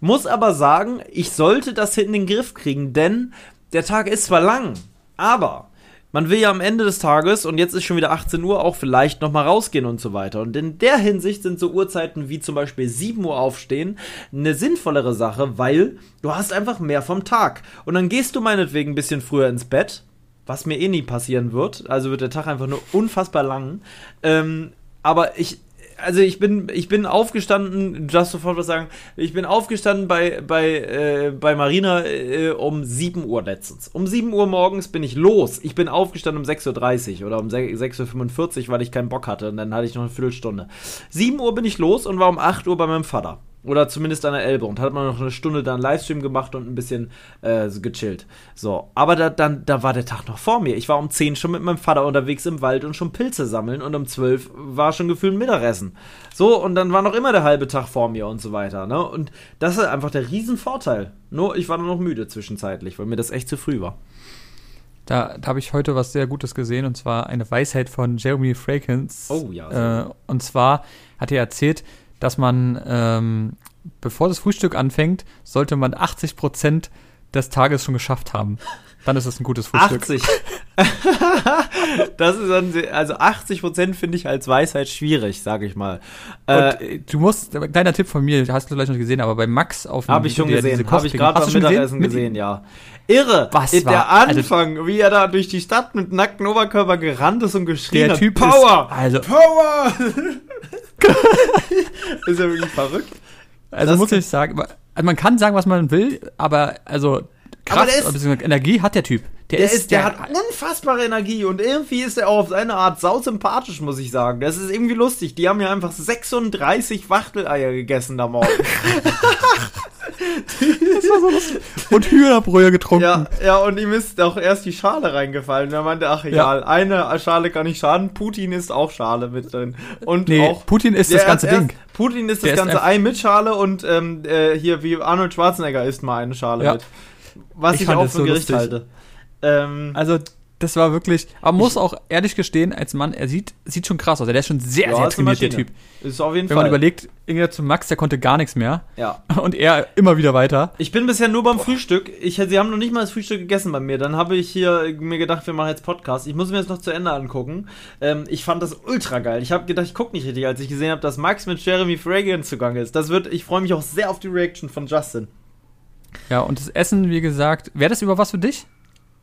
Muss aber sagen, ich sollte das in den Griff kriegen, denn der Tag ist zwar lang, aber man will ja am Ende des Tages, und jetzt ist schon wieder 18 Uhr, auch vielleicht nochmal rausgehen und so weiter. Und in der Hinsicht sind so Uhrzeiten wie zum Beispiel 7 Uhr aufstehen eine sinnvollere Sache, weil du hast einfach mehr vom Tag. Und dann gehst du meinetwegen ein bisschen früher ins Bett, was mir eh nie passieren wird. Also wird der Tag einfach nur unfassbar lang. Ähm, aber ich, also ich bin, ich bin aufgestanden, darfst sofort was sagen, ich bin aufgestanden bei, bei, äh, bei Marina äh, um 7 Uhr letztens. Um 7 Uhr morgens bin ich los. Ich bin aufgestanden um 6.30 Uhr oder um 6.45 Uhr, weil ich keinen Bock hatte und dann hatte ich noch eine Viertelstunde. 7 Uhr bin ich los und war um 8 Uhr bei meinem Vater. Oder zumindest an der Elbe und hat man noch eine Stunde dann Livestream gemacht und ein bisschen äh, gechillt. So, aber da, dann, da war der Tag noch vor mir. Ich war um 10 schon mit meinem Vater unterwegs im Wald und schon Pilze sammeln und um 12 war schon gefühlt Mittagessen. So, und dann war noch immer der halbe Tag vor mir und so weiter. Ne? Und das ist einfach der Riesenvorteil. Nur, ich war nur noch müde zwischenzeitlich, weil mir das echt zu früh war. Da, da habe ich heute was sehr Gutes gesehen und zwar eine Weisheit von Jeremy Frakens. Oh ja. Äh, und zwar hat er erzählt, dass man, ähm, bevor das Frühstück anfängt, sollte man 80 Prozent des Tages schon geschafft haben. Dann ist es ein gutes Frühstück. 80. das ist dann, also 80 Prozent finde ich als Weisheit schwierig, sag ich mal. Äh, äh, du musst, kleiner Tipp von mir, hast du vielleicht noch gesehen, aber bei Max auf dem Habe ich schon der gesehen, habe ich gerade beim Mittagessen Mit- gesehen, ja. Irre, Was der war- also- Anfang, wie er da durch die Stadt mit nacktem Oberkörper gerannt ist und geschrien Der hat, Typ Power, ist, also, Power! ist ja wirklich verrückt. also das- muss ich sagen, also man kann sagen, was man will, aber also Kraft Aber der ist- Energie hat der Typ. Der, Der, ist, der, hat unfassbare Energie und irgendwie ist er auch auf seine Art sausympathisch, muss ich sagen. Das ist irgendwie lustig. Die haben ja einfach 36 Wachteleier gegessen da morgen. und Hühnerbrühe getrunken. ja, ja, und ihm ist auch erst die Schale reingefallen. Und er meinte, ach egal, eine Schale kann nicht schaden. Putin ist auch Schale mit drin. Und Nee, auch Putin ist der das ganze erst- Ding. Putin ist das Der ist ganze einfach- Ei mit Schale und ähm, äh, hier wie Arnold Schwarzenegger isst mal eine Schale Ja. mit. Was Ich ich, auch für so Gericht lustig. halte. Ähm, Also Das war wirklich, aber muss auch ehrlich gestehen, als Mann, er sieht, sieht schon krass aus. Der ist schon sehr, Ja, sehr trainiert, der. Typ. Ist auf jeden Wenn Fall. man überlegt, irgendwie zu Max, der konnte gar nichts mehr. ja. Und er immer wieder weiter. Ich bin bisher nur beim Frühstück. Ich, sie haben noch nicht mal das Frühstück gegessen bei mir. Dann habe ich hier mir gedacht, wir machen jetzt Podcast. Ich muss mir das noch zu Ende angucken. Ähm, ich fand das ultra geil. Ich habe gedacht, ich gucke nicht richtig, als ich gesehen habe, dass Max mit Jeremy Fragrance zugange ist. Das wird, ich freue mich auch sehr auf die Reaction von Justin. Ja, und das Essen, wie gesagt, wäre das über was für dich?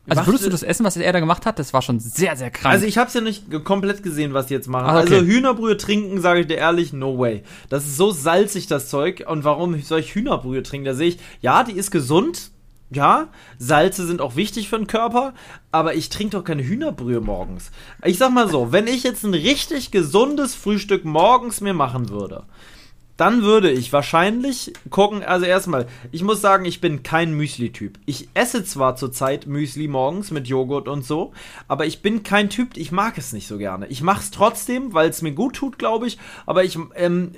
Also würdest du das Essen, was er da gemacht hat, das war schon sehr, sehr krank. Also ich habe es ja nicht komplett gesehen, was die jetzt machen. Ah, okay. Also Hühnerbrühe trinken, sage ich dir ehrlich, no way. Das ist so salzig, das Zeug. Und warum soll ich Hühnerbrühe trinken? Da sehe ich, ja, die ist gesund. Ja, Salze sind auch wichtig für den Körper, aber ich trinke doch keine Hühnerbrühe morgens. Ich sag mal so, wenn ich jetzt ein richtig gesundes Frühstück morgens mir machen würde, dann würde ich wahrscheinlich gucken, also erstmal, ich muss sagen, ich bin kein Müsli-Typ. Ich esse zwar zurzeit Müsli morgens mit Joghurt und so, aber ich bin kein Typ, ich mag es nicht so gerne. Ich mache es trotzdem, weil es mir gut tut, glaube ich, aber ich, ähm,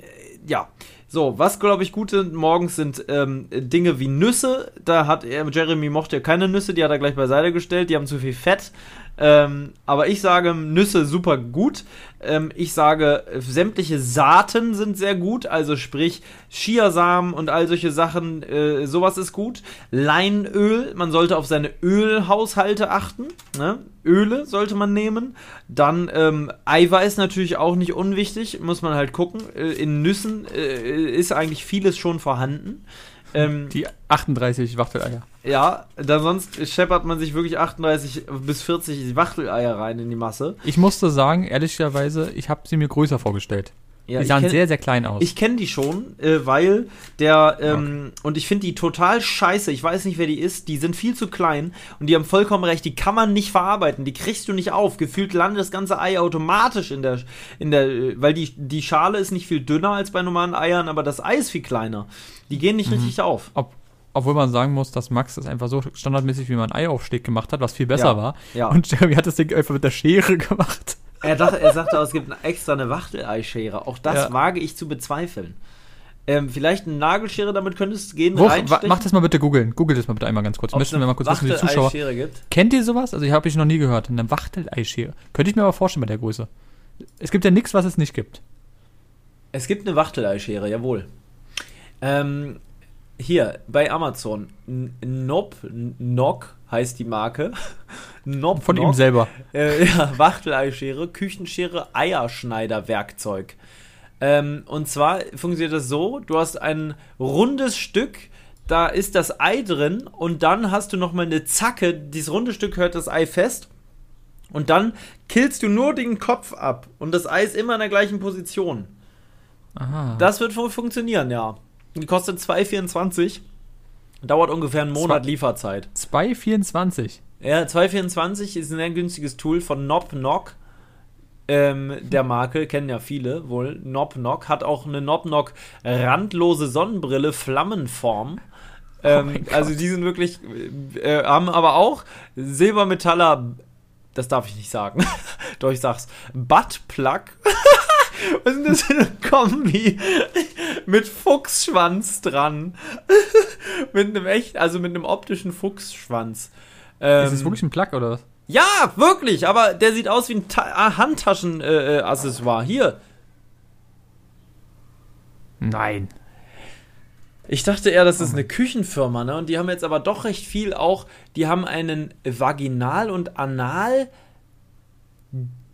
ja. So, was glaube ich gute morgens sind ähm, Dinge wie Nüsse. Da hat er, Jeremy mochte keine Nüsse, die hat er gleich beiseite gestellt, die haben zu viel Fett. Ähm, aber ich sage Nüsse super gut. Ähm, ich sage, sämtliche Saaten sind sehr gut, also sprich Chiasamen und all solche Sachen, äh, sowas ist gut. Leinöl, man sollte auf seine Ölhaushalte achten. Ne? Öle sollte man nehmen. Dann ähm, Eiweiß natürlich auch nicht unwichtig, muss man halt gucken. Äh, in Nüssen äh, ist eigentlich vieles schon vorhanden. Ähm, die 38 Wachteleier. ja, da sonst scheppert man sich wirklich 38 bis 40 Wachteleier rein in die Masse. Ich musste sagen, ehrlicherweise, ich habe sie mir größer vorgestellt. Ja, die sahen kenn- sehr, sehr klein aus. Ich kenne die schon, äh, weil der, ähm, und ich finde die total scheiße, ich weiß nicht, wer die ist, die sind viel zu klein und die haben vollkommen recht, die kann man nicht verarbeiten, die kriegst du nicht auf. Gefühlt landet das ganze Ei automatisch in der, in der, äh, weil die, die Schale ist nicht viel dünner als bei normalen Eiern, aber das Ei ist viel kleiner. Die gehen nicht richtig auf. Ob, obwohl man sagen muss, dass Max das einfach so standardmäßig wie man Eiaufsteg gemacht hat, was viel besser Ja, war. ja. Und Jeremy hat das Ding einfach mit der Schere gemacht. Er, dachte, er sagte, auch, es gibt extra eine Wachteleischere. Auch das Ja. wage ich zu bezweifeln. Ähm, vielleicht eine Nagelschere, damit könntest du gehen, Wo, mach das mal bitte googeln. Googelt das mal bitte einmal ganz kurz. Müssen wir mal kurz wissen, die Zuschauer. Gibt. Kennt ihr sowas? Also, ich habe ich noch nie gehört. Eine Wachteleischere. Könnte ich mir aber vorstellen bei der Größe. Es gibt ja nichts, was es nicht gibt. Es gibt eine Wachteleischere, jawohl. Ähm, hier, bei Amazon. Nob, Nock heißt die Marke. Nob, Von ihm selber. Äh, ja, Wachteleischere, Küchenschere, Eierschneiderwerkzeug. Ähm, und zwar funktioniert das so: Du hast ein rundes Stück, da ist das Ei drin, und dann hast du nochmal eine Zacke. Dieses runde Stück hört das Ei fest. Und dann killst du nur den Kopf ab. Und das Ei ist immer in der gleichen Position. Aha. Das wird wohl funktionieren, ja. Die kostet 2,24. Dauert ungefähr einen Monat Zwei- Lieferzeit. 2,24. Ja, 2,24 ist ein sehr günstiges Tool von Knob Knock. Ähm, der Marke, kennen ja viele wohl. Knob Knock hat auch eine Knob Knock randlose Sonnenbrille, Flammenform. Ähm, mein Gott. also die sind wirklich, äh, haben aber auch Silbermetaller, das darf ich nicht sagen, doch ich sag's, Buttplug. Was ist denn das für eine Kombi? mit Fuchsschwanz dran. mit einem echt, also mit einem optischen Fuchsschwanz. Ähm, ist es wirklich ein Plug oder was? ja, wirklich, aber der sieht aus wie ein Ta Handtaschenaccessoire. Äh, Accessoire. Hier. Nein. Ich dachte eher, das ist eine Küchenfirma, ne? Und die haben jetzt aber doch recht viel auch. Die haben einen Vaginal- und Anal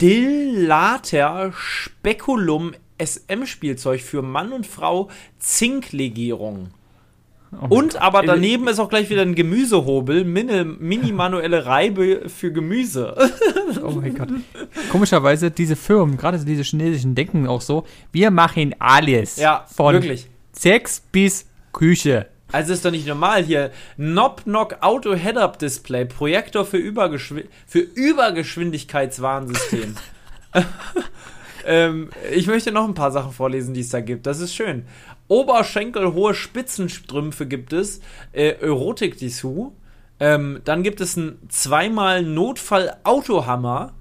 Dillater Spekulum SM-Spielzeug für Mann und Frau Zinklegierung. Oh Und aber Ey, daneben ist auch gleich wieder ein Gemüsehobel, mini, mini manuelle Reibe für Gemüse. Oh mein Gott. Komischerweise, diese Firmen, gerade diese chinesischen, denken auch so, wir machen alles. Ja, von wirklich. Sex bis Küche. Also ist doch nicht normal hier. Knob Knock Auto Head-Up Display, Projektor für, Übergeschwi für Übergeschwindigkeitswarnsystem. ähm, ich möchte noch ein paar Sachen vorlesen, die es da gibt. Das ist schön. Oberschenkelhohe Spitzenstrümpfe gibt es. Äh, Erotik-Dessous. Ähm, dann gibt es einen zweimal Notfall-Autohammer.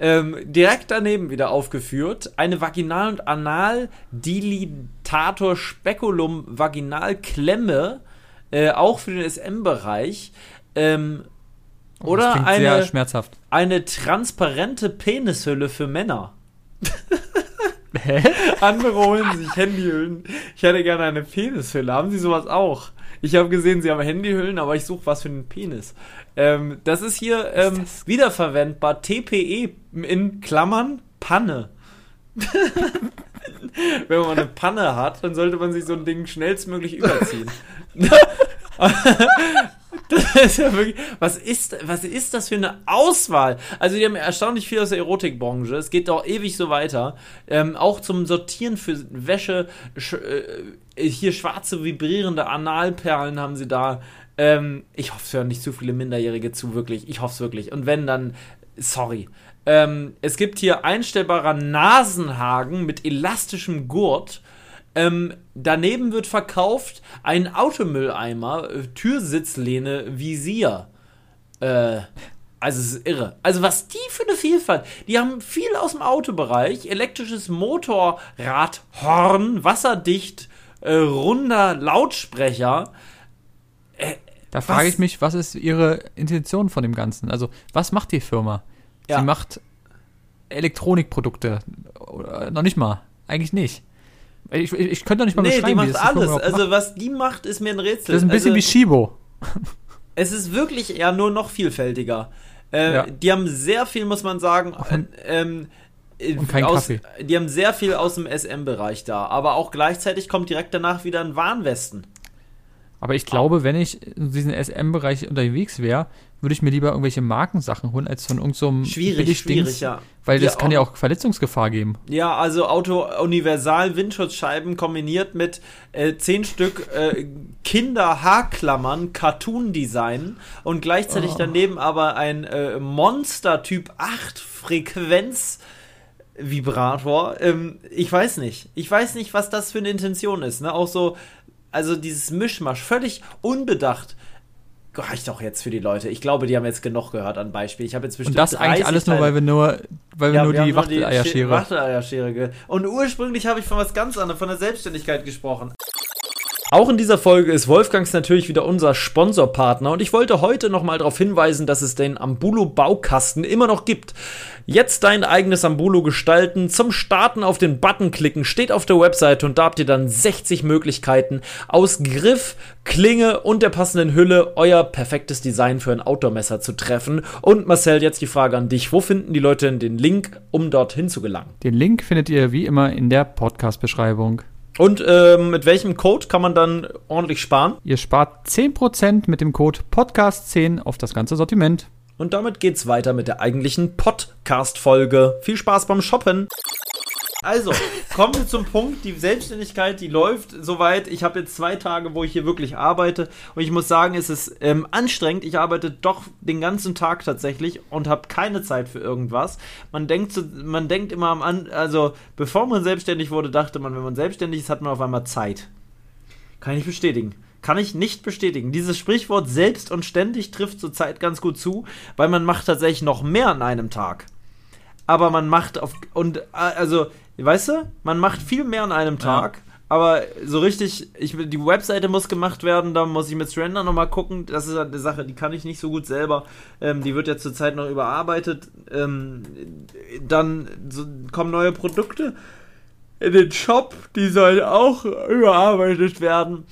Ähm, direkt daneben wieder aufgeführt. Eine Vaginal- und Anal-Dilitator Spekulum Vaginalklemme. Äh, auch für den SM-Bereich. Ähm, Oh, Oder eine-. Eine transparente Penishülle für Männer. Hä? Andere holen sich Handyhüllen. Ich hätte gerne eine Penishülle. Haben Sie sowas auch? Ich habe gesehen, Sie haben Handyhüllen, aber ich suche was für den Penis. Ähm, das ist hier ähm, das? wiederverwendbar. TPE in Klammern Panne. Wenn man eine Panne hat, dann sollte man sich so ein Ding schnellstmöglich überziehen. Ist ja wirklich, was ist, was ist das für eine Auswahl? Also, die haben erstaunlich viel aus der Erotikbranche. Es geht doch ewig so weiter. Ähm, auch zum Sortieren für Wäsche. Sch äh, hier schwarze, vibrierende Analperlen haben sie da. Ähm, ich hoffe, es hören nicht zu viele Minderjährige zu, wirklich. Ich hoffe es wirklich. Und wenn, dann, sorry. Ähm, es gibt hier einstellbarer Nasenhaken mit elastischem Gurt. Ähm, daneben wird verkauft ein Automülleimer, äh, Türsitzlehne, Visier. Äh, also es ist irre. Also was die für eine Vielfalt. Die haben viel aus dem Autobereich, elektrisches Motorradhorn, wasserdicht, äh, runder Lautsprecher. Da frage ich mich, was ist Ihre Intention von dem Ganzen? Also, was macht die Firma? Ja. Sie macht Elektronikprodukte. Oder noch nicht mal. Eigentlich nicht. Ich, ich, ich könnte doch nicht mal Nee, die beschreiben, wie macht das die alles. überhaupt Also macht. was die macht, ist mir ein Rätsel. Das ist ein bisschen also, wie Shibo. Es ist wirklich eher nur noch vielfältiger. Äh, Ja. Die haben sehr viel, muss man sagen, äh, ähm, äh, Und kein aus, Kaffee. Die haben sehr viel aus dem SM-Bereich da. Aber auch gleichzeitig kommt direkt danach wieder ein Warnwesten. Aber ich glaube, wenn ich in diesem SM-Bereich unterwegs wäre, würde ich mir lieber irgendwelche Markensachen holen, als von irgendeinem so Schwierig, schwierig, ja. Weil das Ja, kann ja auch Verletzungsgefahr geben. Ja, also Auto Universal Windschutzscheiben kombiniert mit äh, 10 Stück äh, Kinder-Haarklammern, Cartoon-Design und gleichzeitig Oh. daneben aber ein äh, Monster Typ 8 Frequenz Vibrator. Ähm, ich weiß nicht. Ich weiß nicht, was das für eine Intention ist. Ne? Auch so, also dieses Mischmasch, völlig unbedacht. Reicht doch jetzt für die Leute. Ich glaube, die haben jetzt genug gehört an Beispiel. Ich habe jetzt bestimmt Und das eigentlich 30 alles nur, weil wir nur, weil wir ja, nur wir die Wachteleierschere. Wachteleierschere. Und ursprünglich habe ich von was ganz anderem, von der Selbstständigkeit gesprochen. Auch in dieser Folge ist Wolfgangs natürlich wieder unser Sponsorpartner und ich wollte heute nochmal darauf hinweisen, dass es den Ambulo Baukasten immer noch gibt. Jetzt dein eigenes Ambulo gestalten, zum Starten auf den Button klicken, steht auf der Webseite und da habt ihr dann 60 Möglichkeiten aus Griff, Klinge und der passenden Hülle euer perfektes Design für ein Outdoor-Messer zu treffen. Und Marcel, jetzt die Frage an dich, wo finden die Leute den Link, um dorthin zu gelangen? Den Link findet ihr wie immer in der Podcast-Beschreibung. Und ähm, mit welchem Code kann man dann ordentlich sparen? Ihr spart 10% mit dem Code Podcast10 auf das ganze Sortiment. Und damit geht's weiter mit der eigentlichen Podcast-Folge. Viel Spaß beim Shoppen. Also, kommen wir zum Punkt. Die Selbstständigkeit, die läuft soweit. Ich habe jetzt zwei Tage, wo ich hier wirklich arbeite. Und ich muss sagen, es ist ähm, anstrengend. Ich arbeite doch den ganzen Tag tatsächlich und habe keine Zeit für irgendwas. Man denkt, man denkt immer am An also bevor man selbstständig wurde, dachte man, wenn man selbstständig ist, hat man auf einmal Zeit. Kann ich bestätigen. Kann ich nicht bestätigen. Dieses Sprichwort selbst und ständig trifft zurzeit ganz gut zu, weil man macht tatsächlich noch mehr an einem Tag. Aber man macht auf und äh, also, weißt du, man macht viel mehr an einem Tag. Aber so richtig, ich, die Webseite muss gemacht werden, da muss ich mit Surrender nochmal gucken. Das ist eine Sache, die kann ich nicht so gut selber. Ähm, die wird ja zurzeit noch überarbeitet. Ähm, dann so, kommen neue Produkte in den Shop, die sollen auch überarbeitet werden.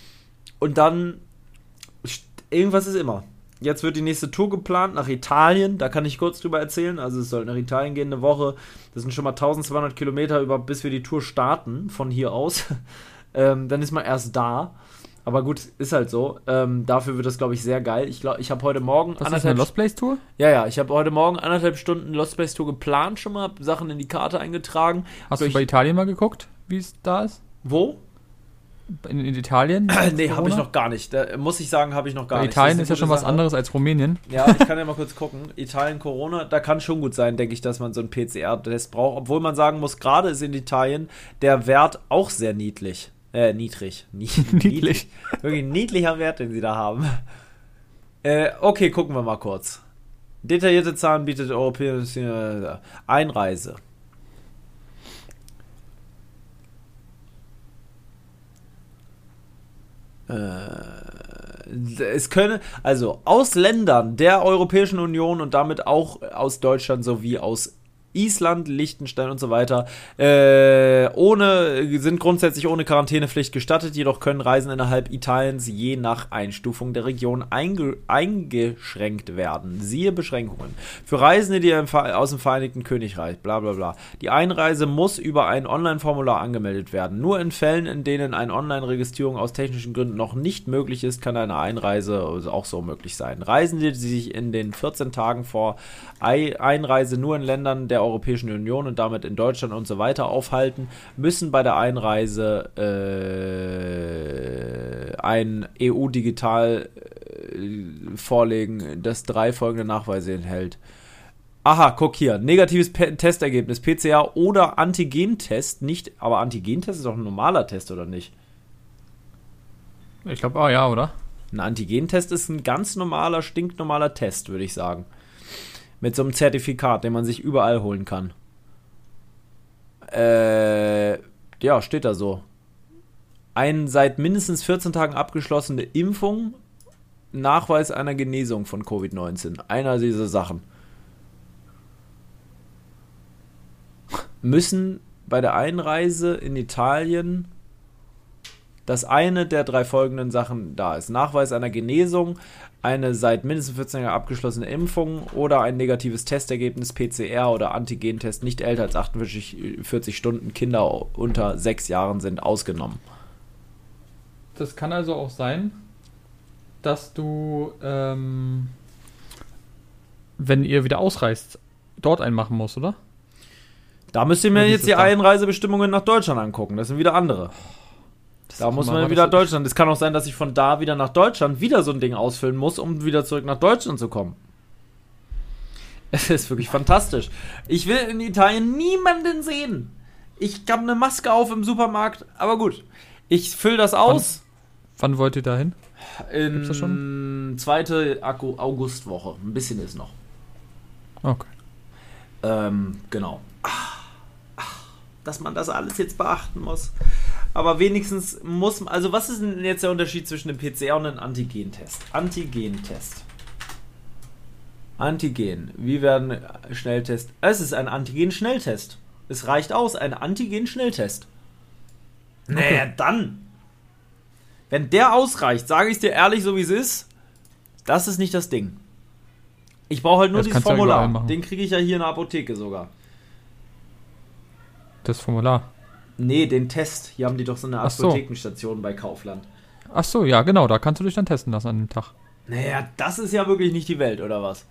Und dann, irgendwas ist immer. Jetzt wird die nächste Tour geplant nach Italien. Da kann ich kurz drüber erzählen. Also es soll nach Italien gehen eine Woche. Das sind schon mal 1200 Kilometer über, bis wir die Tour starten von hier aus. ähm, dann ist man erst da. Aber gut, ist halt so. Ähm, dafür wird das, glaube ich, sehr geil. Ich glaube, ich habe heute Morgen Was ist eine Lost Place Tour? ja, ja, ich habe heute Morgen anderthalb Stunden Lost Space Tour geplant schon mal, Sachen in die Karte eingetragen. Hast du bei Italien mal geguckt, wie es da ist? Wo? In, in Italien? nee, habe ich noch gar nicht. Da, muss ich sagen, habe ich noch gar Weil nicht. Italien ist ja schon gute was Sache. anderes als Rumänien. Ja, ich kann ja mal kurz gucken. Italien, Corona, da kann schon gut sein, denke ich, dass man so einen PCR-Test braucht. Obwohl man sagen muss, gerade ist in Italien der Wert auch sehr niedlich. Äh, niedrig. Nie Niedlich. Wirklich ein niedlicher Wert, den sie da haben. Äh, okay, gucken wir mal kurz. Detaillierte Zahlen bietet europäische Einreise. Äh, Es könne, also aus Ländern der Europäischen Union und damit auch aus Deutschland sowie aus Island, Liechtenstein und so weiter äh, ohne, sind grundsätzlich ohne Quarantänepflicht gestattet, jedoch können Reisen innerhalb Italiens je nach Einstufung der Region einge eingeschränkt werden. Siehe Beschränkungen. Für Reisende, die aus dem Vereinigten Königreich, bla bla bla. Die Einreise muss über ein Online-Formular angemeldet werden. Nur in Fällen, in denen eine Online-Registrierung aus technischen Gründen noch nicht möglich ist, kann eine Einreise auch so möglich sein. Reisende, die sich in den 14 Tagen vor Einreise nur in Ländern der Europäischen Union und damit in Deutschland und so weiter aufhalten, müssen bei der Einreise äh, ein EU-Digital äh, vorlegen, das drei folgende Nachweise enthält. Aha, guck hier. Negatives P Testergebnis, PCR oder Antigentest. Nicht, aber Antigentest ist doch ein normaler Test, oder nicht? Ich glaube, ah ja, oder? Ein Antigentest ist ein ganz normaler, stinknormaler Test, würde ich sagen. Mit so einem Zertifikat, den man sich überall holen kann. Äh, ja, steht da so. Ein seit mindestens 14 Tagen abgeschlossene Impfung, Nachweis einer Genesung von Covid-19. Einer dieser Sachen. Müssen bei der Einreise in Italien dass eine der drei folgenden Sachen da ist. Nachweis einer Genesung, eine seit mindestens 14 Jahren abgeschlossene Impfung oder ein negatives Testergebnis, PCR oder Antigentest, nicht älter als 48 40 Stunden. Kinder unter 6 Jahren sind ausgenommen. Das kann also auch sein, dass du, ähm, wenn ihr wieder ausreist, dort einen machen musst, oder? Da müsst ihr mir jetzt die Einreisebestimmungen nach Deutschland angucken. Das sind wieder andere. Das da muss man wieder Deutschland. Es kann auch sein, dass ich von da wieder nach Deutschland wieder so ein Ding ausfüllen muss, um wieder zurück nach Deutschland zu kommen. Es ist wirklich fantastisch. Ich will in Italien niemanden sehen. Ich habe eine Maske auf im Supermarkt, aber gut. Ich fülle das aus. Wann, wann wollt ihr da hin? In das schon? zweite Augustwoche. Ein bisschen ist noch. Okay. Ähm, genau. Ach, ach, dass man das alles jetzt beachten muss aber wenigstens muss man. Also, was ist denn jetzt der Unterschied zwischen einem PCR und einem Antigen-Test? Antigen-Test. Antigen. Wie werden Schnelltest? Es ist ein Antigen-Schnelltest. Es reicht aus, ein Antigen-Schnelltest. Okay. Naja, dann. Wenn der ausreicht, sage ich dir ehrlich, so wie es ist, das ist nicht das Ding. Ich brauche halt nur das dieses Formular. Den kriege ich ja hier in der Apotheke sogar. Das Formular. Nee, den Test. Hier haben die doch so eine Apothekenstation so. bei Kaufland. Ach so, ja, genau. Da kannst du dich dann testen lassen an dem Tag. Naja, das ist ja wirklich nicht die Welt, oder was?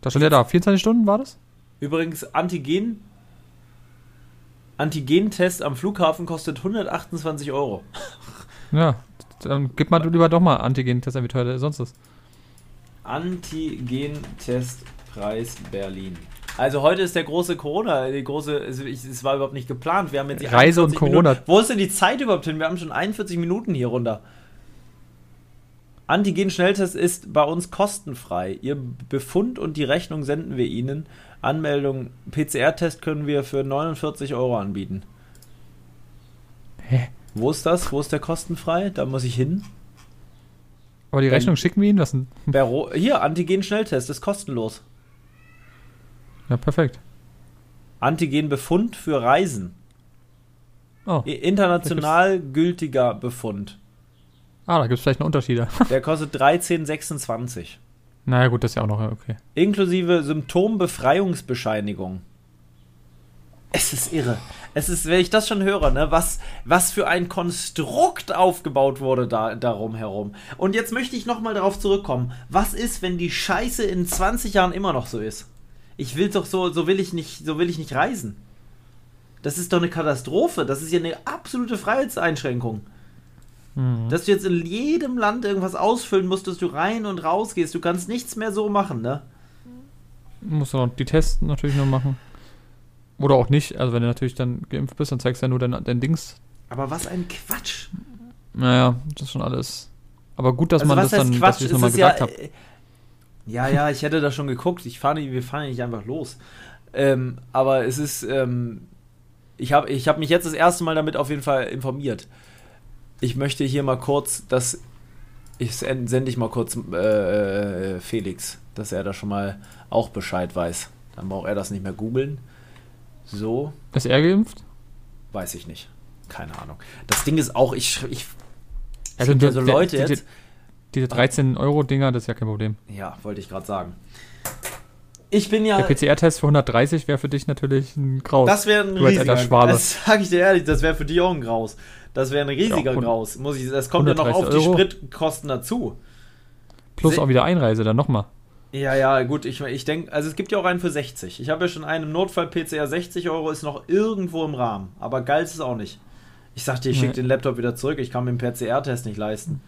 Da stand ja da. 24 Stunden war das? Übrigens, Antigen. Antigentest am Flughafen kostet 128 Euro. Ja, dann gib mal lieber doch mal Antigen-Test an, wie teuer der sonst ist. Antigen-Testpreis Berlin. Also heute ist der große Corona, die große, es war überhaupt nicht geplant. Wir haben jetzt die Reise und Corona. Minuten. Wo ist denn die Zeit überhaupt hin? Wir haben schon 41 Minuten hier runter. Antigen-Schnelltest ist bei uns kostenfrei. Ihr Befund und die Rechnung senden wir Ihnen. Anmeldung, PCR-Test können wir für 49 Euro anbieten. Hä? Wo ist das? Wo ist der kostenfrei? Da muss ich hin. Aber die Rechnung schicken wir Ihnen? Was denn? Hier, Antigen-Schnelltest ist kostenlos. Ja, perfekt. Antigenbefund für Reisen. Oh, International gültiger Befund. Ah, da gibt es vielleicht noch Unterschiede. Der kostet 13,26. Naja, gut, das ist ja auch noch okay. Inklusive Symptombefreiungsbescheinigung. Es ist irre. Es ist, wenn ich das schon höre, ne, was, was für ein Konstrukt aufgebaut wurde da darum herum. Und jetzt möchte ich nochmal darauf zurückkommen. Was ist, wenn die Scheiße in 20 Jahren immer noch so ist? Ich will doch so, so will ich nicht, so will ich nicht reisen. Das ist doch eine Katastrophe. Das ist ja eine absolute Freiheitseinschränkung. Mhm. Dass du jetzt in jedem Land irgendwas ausfüllen musst, dass du rein und raus gehst. Du kannst nichts mehr so machen, ne? Du musst auch die Tests natürlich noch machen. Oder auch nicht. Also wenn du natürlich dann geimpft bist, dann zeigst du ja nur dein, dein Dings. Aber was ein Quatsch. Naja, das ist schon alles. Aber gut, dass also man das dann, Quatsch? dass ich das nochmal gesagt ja, habe. Äh, ja, ja, ich hätte da schon geguckt. Ich fahre wir fahren ja nicht einfach los. Ähm, aber es ist, ähm, ich habe ich hab mich jetzt das erste Mal damit auf jeden Fall informiert. ich möchte hier mal kurz, dass ich sende ich mal kurz äh, Felix, dass er da schon mal auch Bescheid weiß. Dann braucht er das nicht mehr googeln. So. Ist er geimpft? Weiß ich nicht. Keine Ahnung. Das Ding ist auch, ich. ich also, ja so Leute die, jetzt. Diese 13-Euro-Dinger, das ist ja kein Problem. Ja, wollte ich gerade sagen. Ich bin ja. Der PCR-Test für 130 wäre für dich natürlich ein Graus. Das wäre ein du riesiger. Schwabe. Das sage ich dir ehrlich, das wäre für dich auch ein Graus. Das wäre ein riesiger ja, Graus. Muss ich, das kommt ja noch auf die Euro. Spritkosten dazu. Plus Se auch wieder Einreise, dann nochmal. Ja, ja, gut, ich, ich denke, also es gibt ja auch einen für 60. Ich habe ja schon einen im Notfall PCR 60 Euro, ist noch irgendwo im Rahmen. Aber geil ist es auch nicht. Ich sagte, ich schicke den Laptop wieder zurück, ich kann mir den PCR-Test nicht leisten.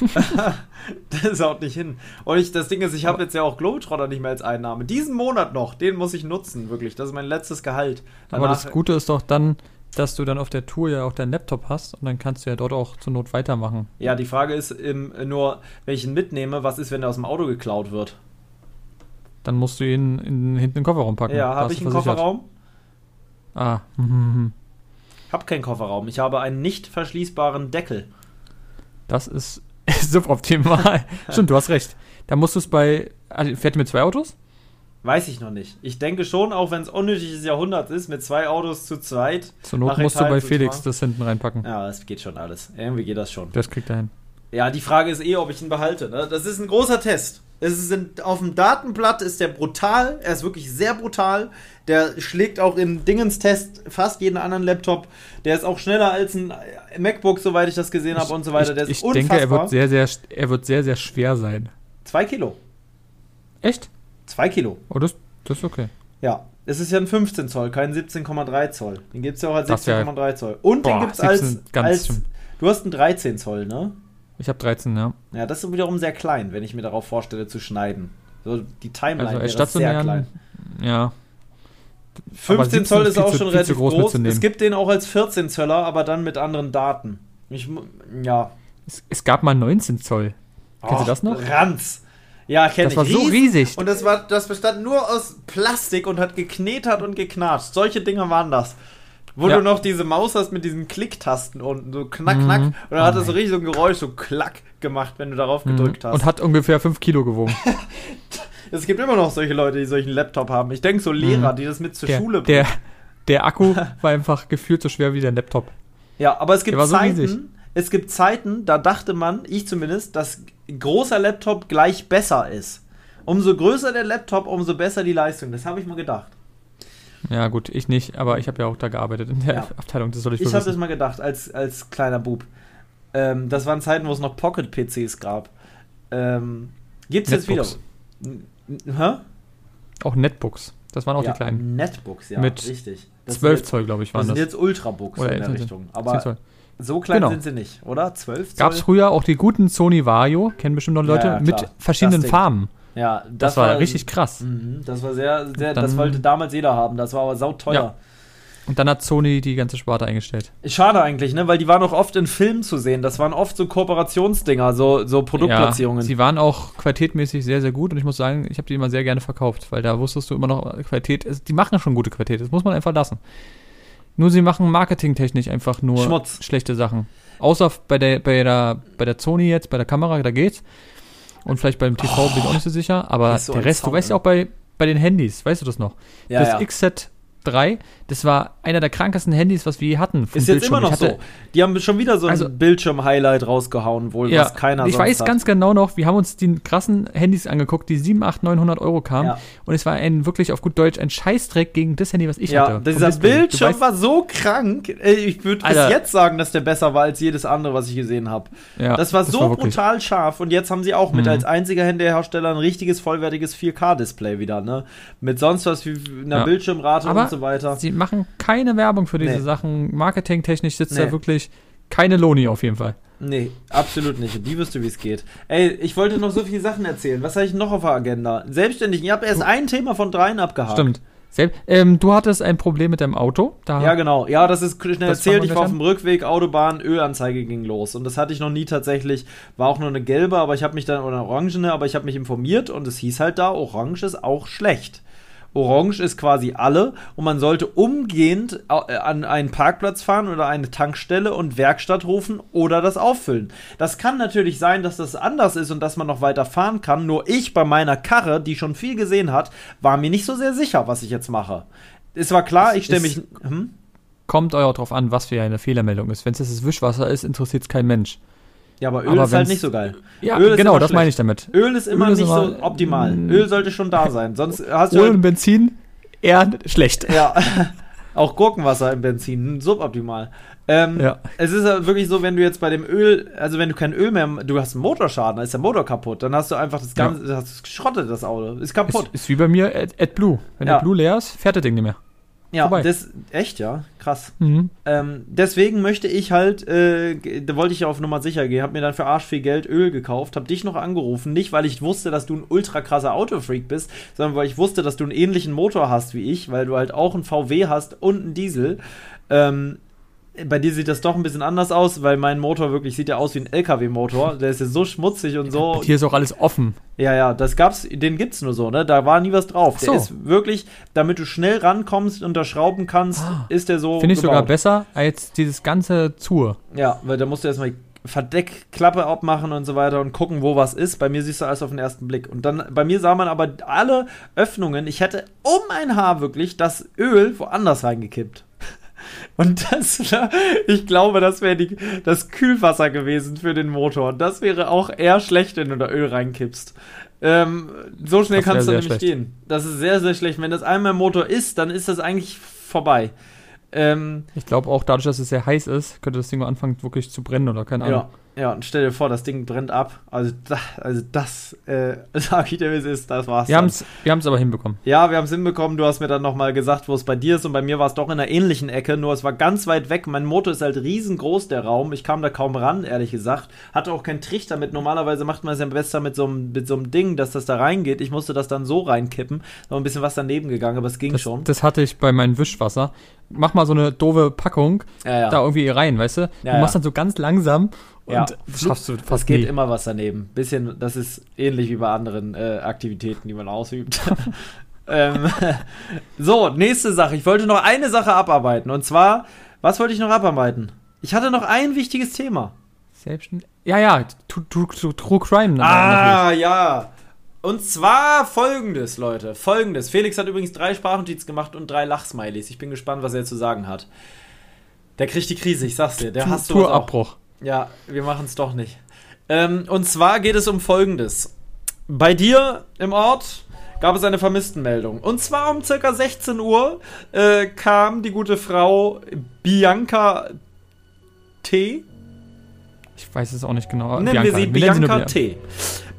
das haut nicht hin. Und ich, das Ding ist, ich habe jetzt ja auch Globetrotter nicht mehr als Einnahme. Diesen Monat noch, den muss ich nutzen, wirklich. Das ist mein letztes Gehalt. Danach Aber das Gute ist doch dann, dass du dann auf der Tour ja auch deinen Laptop hast und dann kannst du ja dort auch zur Not weitermachen. Ja, die Frage ist ähm, nur, wenn ich ihn mitnehme, was ist, wenn er aus dem Auto geklaut wird? Dann musst du ihn in, hinten in den Kofferraum packen. Ja, habe ich einen Kofferraum? Ah, hm, hm, hm. Hab keinen Kofferraum. Ich habe einen nicht verschließbaren Deckel. Das ist suboptimal. Stimmt, du hast recht. Da musst du es bei. Also fährt mit zwei Autos? Weiß ich noch nicht. Ich denke schon, auch wenn es unnötiges Jahrhundert ist, mit zwei Autos zu zweit. Zur Not musst du bei Felix das hinten reinpacken. Ja, das geht schon alles. Irgendwie geht das schon. Das kriegt er hin. Ja, die Frage ist eh, ob ich ihn behalte. Ne? Das ist ein großer Test. Es ist auf dem Datenblatt ist der brutal. Er ist wirklich sehr brutal. Der schlägt auch im Dingens-Test fast jeden anderen Laptop. Der ist auch schneller als ein MacBook, soweit ich das gesehen habe und so weiter. Der ich, ist ich unfassbar. denke, er wird sehr, sehr, er wird sehr, sehr schwer sein. Zwei Kilo. Echt? Zwei Kilo. Oh, das, das ist okay. Ja. Es ist ja ein 15 Zoll, kein 17,3 Zoll. Den gibt es ja auch als 17,3 Zoll. Und boah, den gibt es als, als. Du hast einen 13 Zoll, ne? Ich habe 13, ja. Ja, das ist wiederum sehr klein, wenn ich mir darauf vorstelle zu schneiden. So die Timeline also wäre sehr klein. Ja. 15 Zoll ist auch schon relativ groß. groß. Es gibt den auch als 14 Zöller, aber dann mit anderen Daten. Ich, ja. Es, es gab mal 19 Zoll. Kennst du das noch? Ranz. Ja, kenne ich. Das war so riesig. Und das, war, das bestand nur aus Plastik und hat geknetert und geknatscht. Solche Dinger waren das. Wo ja. du noch diese Maus hast mit diesen Klicktasten unten, so knack, knack. Mhm. Und dann hat das so richtig so ein Geräusch, so klack gemacht, wenn du darauf mhm. gedrückt hast. Und hat ungefähr 5 Kilo gewogen. es gibt immer noch solche Leute, die solchen Laptop haben. Ich denke so Lehrer, mhm. die das mit zur der, Schule bringen. Der, der Akku war einfach gefühlt so schwer wie der Laptop. Ja, aber es gibt Zeiten, so es gibt Zeiten, da dachte man, ich zumindest, dass großer Laptop gleich besser ist. Umso größer der Laptop, umso besser die Leistung. Das habe ich mal gedacht. Ja, gut, ich nicht, aber ich habe ja auch da gearbeitet in der ja. Abteilung, das soll ich Ich habe das mal gedacht, als, als kleiner Bub. Ähm, das waren Zeiten, wo es noch Pocket-PCs gab. Ähm, Gibt es jetzt wieder. Hä? Auch Netbooks. Das waren auch ja, die kleinen. Netbooks, ja, Mit richtig. Das 12 Zoll, glaube ich, waren das. Das sind jetzt Ultrabooks in der Richtung. Aber so klein genau. sind sie nicht, oder? 12 Zoll? Gab es früher auch die guten Sony Vario, kennen bestimmt noch Leute, ja, mit verschiedenen Farben. Ja, das, das war, war, richtig krass. Mh, das war sehr, sehr dann, das wollte damals jeder haben. Das war aber sauteuer. Ja. Und dann hat Sony die ganze Sparte eingestellt. Schade eigentlich, ne? Weil die waren auch oft in Filmen zu sehen. Das waren oft so Kooperationsdinger, so, so Produktplatzierungen. Ja, sie waren auch qualitätmäßig sehr, sehr gut und ich muss sagen, ich habe die immer sehr gerne verkauft, weil da wusstest du immer noch Qualität. Die machen schon gute Qualität, das muss man einfach lassen. Nur sie machen marketingtechnisch einfach nur Schmutz. schlechte Sachen. Außer bei der, bei der, bei der Sony jetzt, bei der Kamera, da geht's. Und vielleicht beim TV oh, bin ich auch nicht so sicher. Aber so der Rest, Sound, du weißt ja auch bei, bei den Handys, weißt du das noch? Ja, das ja. XZ 3, das war einer der krankesten Handys, was wir hatten. Ist jetzt immer noch so. Die haben schon wieder so ein also, Bildschirm-Highlight rausgehauen, wohl, ja, was keiner Ich weiß hat. ganz genau noch, wir haben uns die krassen Handys angeguckt, die 7, 8, 900 Euro kamen. Ja. Und es war ein wirklich auf gut Deutsch ein Scheißdreck gegen das Handy, was ich ja, hatte. Dieser Bildschirm weißt, war so krank. Ich würde bis jetzt sagen, dass der besser war als jedes andere, was ich gesehen habe. Ja, das war das so war brutal scharf. Und jetzt haben sie auch mit mhm. als einziger Handyhersteller ein richtiges, vollwertiges 4K-Display wieder. Ne? Mit sonst was wie einer Bildschirmrate Aber und so weiter. Sie machen keine Werbung für diese nee. Sachen. Marketingtechnisch sitzt nee. da wirklich keine Loni auf jeden Fall. Nee, absolut nicht. die wüsste, wie es geht. Ey, ich wollte noch so viele Sachen erzählen. Was habe ich noch auf der Agenda? Selbstständig. Ich habe erst ein Thema von dreien abgehakt. Stimmt. Selb ähm, du hattest ein Problem mit deinem Auto. Da ja, genau. Ja, das ist schnell erzählt. Ich war auf dem Rückweg, Autobahn, Ölanzeige ging los. Und das hatte ich noch nie tatsächlich. War auch nur eine gelbe, aber ich habe mich dann, oder eine orangene, aber ich habe mich informiert und es hieß halt da, orange ist auch schlecht. Orange ist quasi alle und man sollte umgehend äh, an einen Parkplatz fahren oder eine Tankstelle und Werkstatt rufen oder das auffüllen. Das kann natürlich sein, dass das anders ist und dass man noch weiter fahren kann. Nur ich bei meiner Karre, die schon viel gesehen hat, war mir nicht so sehr sicher, was ich jetzt mache. Es war klar, ich stelle mich. Hm? Kommt euer drauf an, was für eine Fehlermeldung ist. Wenn es das Wischwasser ist, interessiert es kein Mensch. Ja, aber Öl aber ist halt nicht so geil. Ja, Öl genau, das schlecht. meine ich damit. Öl ist immer Öl ist nicht immer, so optimal. Mm. Öl sollte schon da sein, sonst hast du. Öl halt und Benzin eher schlecht. Ja. Auch Gurkenwasser im Benzin, suboptimal. Ähm, ja. Es ist ja wirklich so, wenn du jetzt bei dem Öl, also wenn du kein Öl mehr, du hast einen Motorschaden, dann ist der Motor kaputt, dann hast du einfach das ganze, ja. hast geschrottet, das Auto, ist kaputt. Ist, ist wie bei mir AdBlue. Wenn ja. AdBlue leer ist, fährt das Ding nicht mehr. Ja, das, echt, ja, krass. Mhm. Ähm, deswegen möchte ich halt, äh, da wollte ich ja auf Nummer sicher gehen, hab mir dann für Arsch viel Geld Öl gekauft, hab dich noch angerufen, nicht weil ich wusste, dass du ein ultra krasser Autofreak bist, sondern weil ich wusste, dass du einen ähnlichen Motor hast wie ich, weil du halt auch einen VW hast und einen Diesel. Ähm, bei dir sieht das doch ein bisschen anders aus, weil mein Motor wirklich sieht ja aus wie ein LKW-Motor. Der ist ja so schmutzig und so. Hier ist auch alles offen. Ja, ja, das gab's, den gibt's nur so, ne? Da war nie was drauf. So. Der ist wirklich, damit du schnell rankommst und da schrauben kannst, ah. ist der so. Finde ich sogar besser als dieses ganze Zur. Ja, weil da musst du erstmal Verdeckklappe abmachen und so weiter und gucken, wo was ist. Bei mir siehst du alles auf den ersten Blick. Und dann, bei mir sah man aber alle Öffnungen. Ich hätte um ein Haar wirklich das Öl woanders reingekippt. Und das, ich glaube, das wäre das Kühlwasser gewesen für den Motor. Das wäre auch eher schlecht, wenn du da Öl reinkippst. Ähm, so schnell kannst du nämlich schlecht. gehen. Das ist sehr, sehr schlecht. Wenn das einmal im Motor ist, dann ist das eigentlich vorbei. Ähm, ich glaube auch dadurch, dass es sehr heiß ist, könnte das Ding mal anfangen wirklich zu brennen oder keine Ahnung. Ja. Ja, und stell dir vor, das Ding brennt ab. Also, da, also das, äh, sag ich dir, wie es ist, das war's. Wir haben es wir haben's aber hinbekommen. Ja, wir haben es hinbekommen. Du hast mir dann nochmal gesagt, wo es bei dir ist. Und bei mir war es doch in einer ähnlichen Ecke, nur es war ganz weit weg. Mein Motor ist halt riesengroß, der Raum. Ich kam da kaum ran, ehrlich gesagt. Hatte auch keinen Trichter mit. Normalerweise macht man es ja besser mit so, einem, mit so einem Ding, dass das da reingeht. Ich musste das dann so reinkippen. Noch ein bisschen was daneben gegangen, aber es ging das, schon. Das hatte ich bei meinem Wischwasser. Mach mal so eine doofe Packung ja, ja. da irgendwie rein, weißt du? Du machst dann so ganz langsam und ja, das schaffst du fast geht nie. immer was daneben. Bisschen, das ist ähnlich wie bei anderen äh, Aktivitäten, die man ausübt. ähm, so, nächste Sache. Ich wollte noch eine Sache abarbeiten. Und zwar, was wollte ich noch abarbeiten? Ich hatte noch ein wichtiges Thema. Selbstständig? Ja, ja, True Crime. Ah, ja. Und zwar folgendes, Leute. Folgendes. Felix hat übrigens drei Sprachnotizen gemacht und drei Lachsmilies. Ich bin gespannt, was er zu sagen hat. Der kriegt die Krise, ich sag's dir. Der hasst Tourabbruch. Ja, wir machen es doch nicht. Ähm, und zwar geht es um Folgendes. Bei dir im Ort gab es eine Vermisstenmeldung. Und zwar um circa 16 Uhr äh, kam die gute Frau Bianca T. Ich weiß es auch nicht genau. Nennen Bianca. wir sie Bianca T.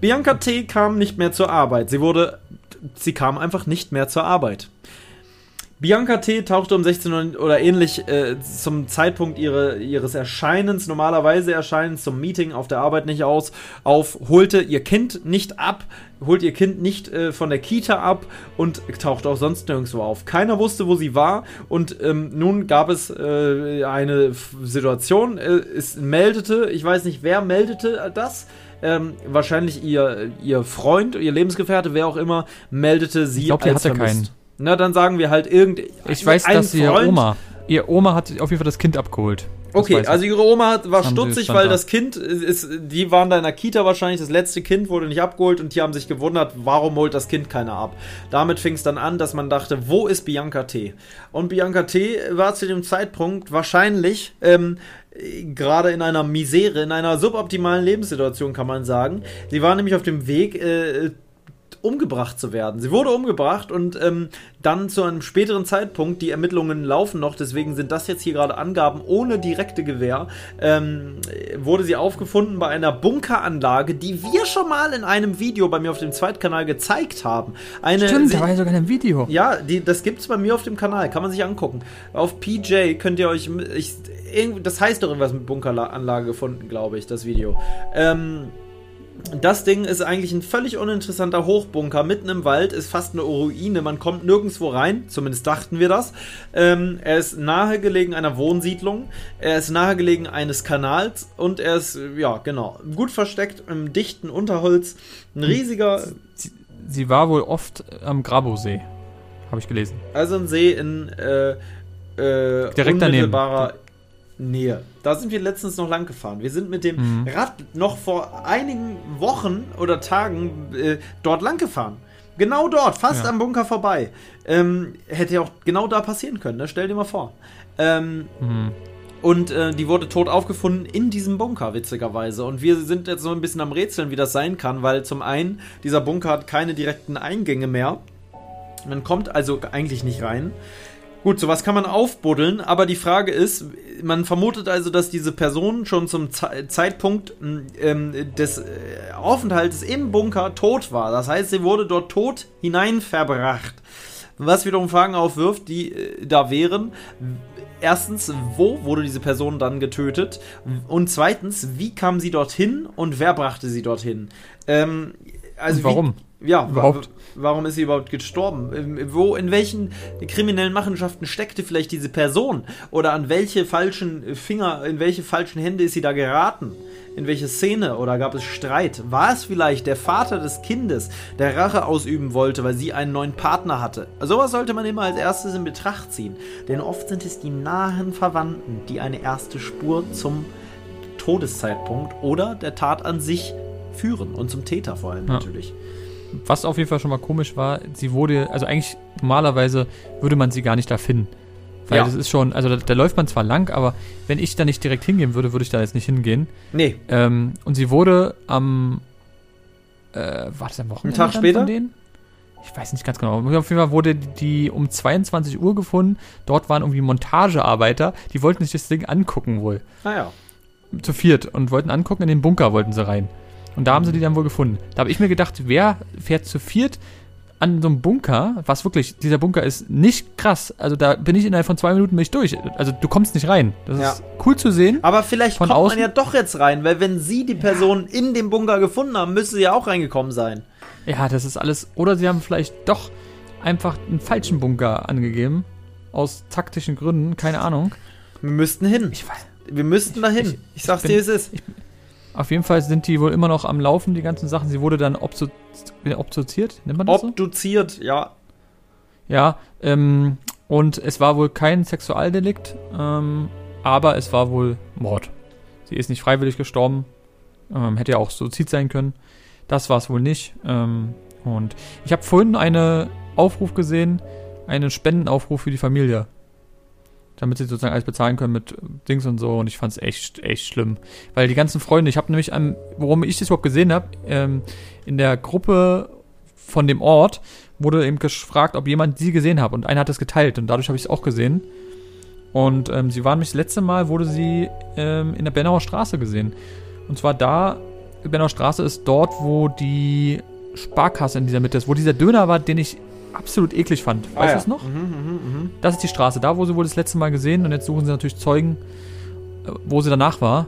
Bianca T kam nicht mehr zur Arbeit. Sie wurde, sie kam einfach nicht mehr zur Arbeit. Bianca T. tauchte um 16 Uhr oder ähnlich äh, zum Zeitpunkt ihre, ihres Erscheinens, normalerweise Erscheinens zum Meeting auf der Arbeit nicht aus, auf, holte ihr Kind nicht ab, holt ihr Kind nicht äh, von der Kita ab und tauchte auch sonst nirgendwo auf. Keiner wusste, wo sie war und ähm, nun gab es äh, eine Situation, äh, es meldete, ich weiß nicht, wer meldete das, ähm, wahrscheinlich ihr, ihr Freund, ihr Lebensgefährte, wer auch immer, meldete sie ich glaub, als hatte vermisst. Keinen. Na, dann sagen wir halt irgend. Ich weiß, dass ihr Oma. Ihr Oma hat auf jeden Fall das Kind abgeholt. Okay, also ihre Oma hat, war stutzig, weil das Kind ist, die waren da in der Kita wahrscheinlich, das letzte Kind wurde nicht abgeholt und die haben sich gewundert, warum holt das Kind keiner ab. Damit fing es dann an, dass man dachte, wo ist Bianca T? Und Bianca T war zu dem Zeitpunkt wahrscheinlich ähm, gerade in einer Misere, in einer suboptimalen Lebenssituation, kann man sagen. Sie war nämlich auf dem Weg äh, umgebracht zu werden. Sie wurde umgebracht und ähm, dann zu einem späteren Zeitpunkt, die Ermittlungen laufen noch, deswegen sind das jetzt hier gerade Angaben ohne direkte Gewähr, ähm, wurde sie aufgefunden bei einer Bunkeranlage, die wir schon mal in einem Video bei mir auf dem Zweitkanal gezeigt haben. Eine, Stimmt, da war ja sogar ein Video. Ja, die, das gibt es bei mir auf dem Kanal, kann man sich angucken. Auf PJ könnt ihr euch, ich, das heißt doch irgendwas mit Bunkeranlage gefunden, glaube ich, das Video. Ähm, das Ding ist eigentlich ein völlig uninteressanter Hochbunker mitten im Wald, ist fast eine Ruine, man kommt nirgendwo rein, zumindest dachten wir das. Ähm, er ist nahegelegen einer Wohnsiedlung, er ist nahegelegen eines Kanals und er ist, ja, genau, gut versteckt im dichten Unterholz. Ein riesiger. Sie, sie war wohl oft am Grabosee. Habe ich gelesen. Also ein See in äh, äh, Direkt unmittelbarer Nähe. Da sind wir letztens noch lang gefahren. Wir sind mit dem Mhm. Rad noch vor einigen Wochen oder Tagen äh, dort lang gefahren. Genau dort, fast Ja. am Bunker vorbei. Ähm, hätte ja auch genau da passieren können, ne? stell dir mal vor. Ähm, Mhm. und äh, die wurde tot aufgefunden in diesem Bunker, witzigerweise. Und wir sind jetzt so ein bisschen am Rätseln, wie das sein kann, weil zum einen, dieser Bunker hat keine direkten Eingänge mehr. Man kommt also eigentlich nicht rein. Gut, sowas kann man aufbuddeln, aber die Frage ist, man vermutet also, dass diese Person schon zum Ze Zeitpunkt ähm, des äh, Aufenthaltes im Bunker tot war. Das heißt, sie wurde dort tot hinein verbracht. Was wiederum Fragen aufwirft, die äh, da wären, erstens, wo wurde diese Person dann getötet? Und zweitens, wie kam sie dorthin und wer brachte sie dorthin? Ähm, also Und warum? Wie, ja, Überhaupt? wa- Warum ist sie überhaupt gestorben? Ähm, Wo, in welchen kriminellen Machenschaften steckte vielleicht diese Person? Oder an welche falschen Finger, in welche falschen Hände ist sie da geraten? In welche Szene? Oder gab es Streit? War es vielleicht der Vater des Kindes, der Rache ausüben wollte, weil sie einen neuen Partner hatte? Sowas sollte man immer als erstes in Betracht ziehen. Denn oft sind es die nahen Verwandten, die eine erste Spur zum Todeszeitpunkt oder der Tat an sich führen. Und zum Täter vor allem Ja. natürlich. Was auf jeden Fall schon mal komisch war, sie wurde, also eigentlich normalerweise würde man sie gar nicht da finden. Weil Ja. das ist schon, also da, da läuft man zwar lang, aber wenn ich da nicht direkt hingehen würde, würde ich da jetzt nicht hingehen. Nee, Ähm, und sie wurde am, äh, war das am Wochenende? Tag dann später? Ich weiß nicht ganz genau. Auf jeden Fall wurde die um 22 Uhr gefunden. Dort waren irgendwie Montagearbeiter, die wollten sich das Ding angucken wohl. naja. Zu viert und wollten angucken, in den Bunker wollten sie rein. Und da haben sie die dann wohl gefunden. Da habe ich mir gedacht, wer fährt zu viert an so einem Bunker, was wirklich, dieser Bunker ist nicht krass. Also da bin ich innerhalb von zwei Minuten bin ich durch. Also du kommst nicht rein. Das Ja. ist cool zu sehen. Aber vielleicht Von kommt außen? man ja doch jetzt rein, weil wenn sie die Person in dem Bunker gefunden haben, müsste sie ja auch reingekommen sein. Ja, das ist alles. Oder sie haben vielleicht doch einfach einen falschen Bunker angegeben. Aus taktischen Gründen, keine Ahnung. Wir müssten hin. Ich weiß. Wir müssten dahin. Ich, ich sag's bin- dir, wie es ist. Auf jeden Fall sind die wohl immer noch am Laufen, die ganzen Sachen. Sie wurde dann obso obsoziert, nennt man das so? Obduziert, ja. Ja, ähm, und es war wohl kein Sexualdelikt, ähm, aber es war wohl Mord. Sie ist nicht freiwillig gestorben, ähm, hätte ja auch Suizid sein können. Das war es wohl nicht. Ähm, und ich habe vorhin einen Aufruf gesehen, einen Spendenaufruf für die Familie. Damit sie sozusagen alles bezahlen können mit Dings und so. Und ich fand es echt, echt schlimm. Weil die ganzen Freunde, ich habe nämlich, am, worum ich das überhaupt gesehen habe, ähm, in der Gruppe von dem Ort wurde eben gefragt, ob jemand sie gesehen hat. Und einer hat es geteilt. Und dadurch habe ich es auch gesehen. Und ähm, sie waren mich das letzte Mal, wurde sie ähm, in der Bernauer Straße gesehen. Und zwar da, Bernauer Straße ist dort, wo die Sparkasse in dieser Mitte ist, wo dieser Döner war, den ich absolut eklig fand. Weißt Ah, du es noch? Mhm, mhm, mhm. Das ist die Straße, da wo sie wohl das letzte Mal gesehen und jetzt suchen sie natürlich Zeugen, äh, wo sie danach war.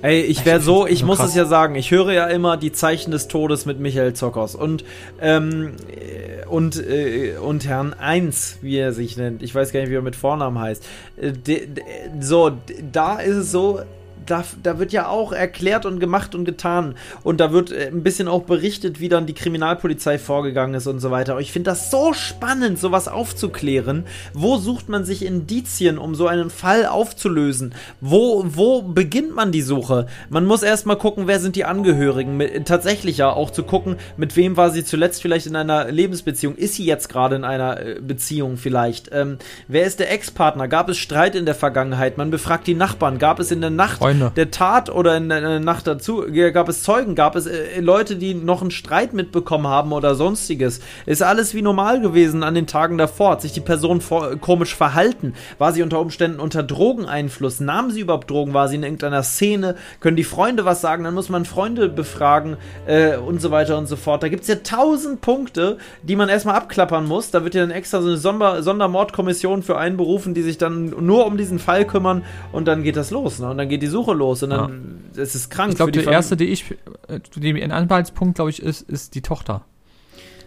Ey, ich wäre so, ich so muss es ja sagen, ich höre ja immer die Zeichen des Todes mit Michael Zockers und ähm, äh, und äh, und Herrn Eins, wie er sich nennt. Ich weiß gar nicht, wie er mit Vornamen heißt. Äh, de, de, so, da ist es so. Da, da wird ja auch erklärt und gemacht und getan. Und da wird äh, ein bisschen auch berichtet, wie dann die Kriminalpolizei vorgegangen ist und so weiter. Aber ich finde das so spannend, sowas aufzuklären. Wo sucht man sich Indizien, um so einen Fall aufzulösen? Wo, wo beginnt man die Suche? Man muss erstmal gucken, wer sind die Angehörigen. Mit, tatsächlich ja auch zu gucken, mit wem war sie zuletzt vielleicht in einer Lebensbeziehung. Ist sie jetzt gerade in einer äh, Beziehung vielleicht? Ähm, wer ist der Ex-Partner? Gab es Streit in der Vergangenheit? Man befragt die Nachbarn. Gab es in der Nacht Freunde. der Tat oder in der Nacht dazu, äh, gab es Zeugen, gab es äh, Leute, die noch einen Streit mitbekommen haben oder sonstiges. Ist alles wie normal gewesen an den Tagen davor? Hat sich die Person vor, komisch verhalten? War sie unter Umständen unter Drogeneinfluss? Nahm sie überhaupt Drogen? War sie in irgendeiner Szene? Können die Freunde was sagen? Dann muss man Freunde befragen äh, und so weiter und so fort. Da gibt es ja tausend Punkte, die man erstmal abklappern muss. Da wird ja dann extra so eine Sonder Sondermordkommission für einberufen, die sich dann nur um diesen Fall kümmern und dann geht das los. Ne? Und dann geht die Suche los und dann es ist krank. Ich glaube, die der erste, die ich, äh, die ein Anhaltspunkt, glaube ich, ist, ist die Tochter.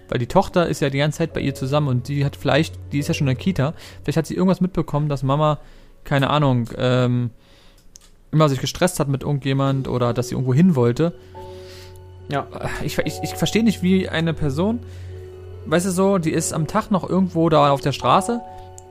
Weil die Tochter ist ja die ganze Zeit bei ihr zusammen und die hat vielleicht, die ist ja schon in der Kita, vielleicht hat sie irgendwas mitbekommen, dass Mama, keine Ahnung, ähm, immer sich gestresst hat mit irgendjemand oder dass sie irgendwo hin wollte. Ja. Äh, Ich, ich, ich verstehe nicht, wie eine Person weißt du so, die ist am Tag noch irgendwo da auf der Straße.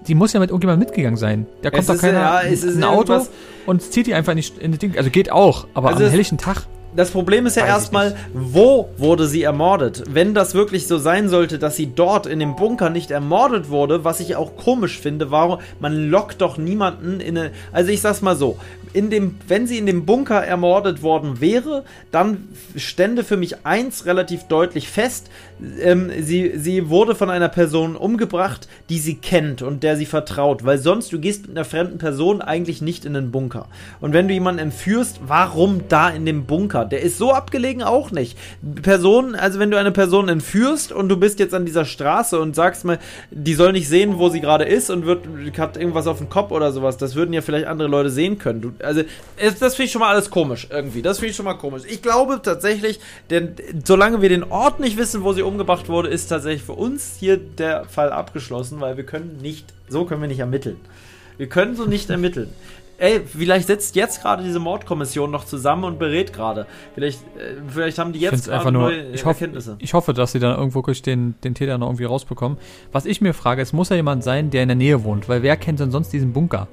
Die muss ja mit irgendjemandem mitgegangen sein. Da kommt Es doch ist, keiner ja, es in ist ein Auto und zieht die einfach nicht in die Ding. Also geht auch, aber Also am helllichen Tag. Das Problem ist ja erstmal, wo wurde sie ermordet? Wenn das wirklich so sein sollte, dass sie dort in dem Bunker nicht ermordet wurde, was ich auch komisch finde, warum man lockt doch niemanden in eine. Also ich sag's mal so, in dem, wenn sie in dem Bunker ermordet worden wäre, dann stände für mich eins relativ deutlich fest. Ähm, sie, sie wurde von einer Person umgebracht, die sie kennt und der sie vertraut, weil sonst du gehst mit einer fremden Person eigentlich nicht in den Bunker. Und wenn du jemanden entführst, warum da in dem Bunker? Der ist so abgelegen auch nicht. Personen, also wenn du eine Person entführst und du bist jetzt an dieser Straße und sagst mal, die soll nicht sehen, wo sie gerade ist und wird, hat irgendwas auf dem Kopf oder sowas, das würden ja vielleicht andere Leute sehen können. Du, also, das finde ich schon mal alles komisch irgendwie. Das finde ich schon mal komisch. Ich glaube tatsächlich, denn solange wir den Ort nicht wissen, wo sie umgebracht wurde, ist tatsächlich für uns hier der Fall abgeschlossen, weil wir können nicht, so können wir nicht ermitteln. Wir können so nicht ermitteln. Ey, vielleicht sitzt jetzt gerade diese Mordkommission noch zusammen und berät gerade. Vielleicht, äh, vielleicht haben die jetzt gerade nur, neue ich hoffe, Erkenntnisse. ich hoffe, dass sie dann irgendwo wirklich den, den Täter noch irgendwie rausbekommen. Was ich mir frage, es muss ja jemand sein, der in der Nähe wohnt, weil wer kennt denn sonst diesen Bunker?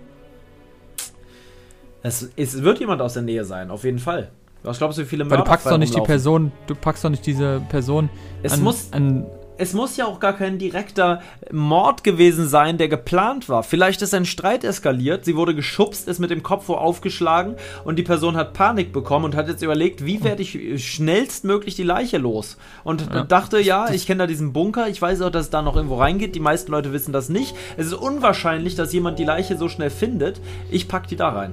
Es, es wird jemand aus der Nähe sein, auf jeden Fall. Was glaubst du, wie viele Weil du Mörder packst doch nicht die rumlaufen? Person, du packst doch nicht diese Person Es an, muss- an Es muss ja auch gar kein direkter Mord gewesen sein, der geplant war. Vielleicht ist ein Streit eskaliert, sie wurde geschubst, ist mit dem Kopf wo aufgeschlagen und die Person hat Panik bekommen und hat jetzt überlegt, wie werde ich schnellstmöglich die Leiche los? Und Ja. dachte, ja, ich kenne da diesen Bunker, ich weiß auch, dass es da noch irgendwo reingeht. Die meisten Leute wissen das nicht. Es ist unwahrscheinlich, dass jemand die Leiche so schnell findet. Ich pack die da rein.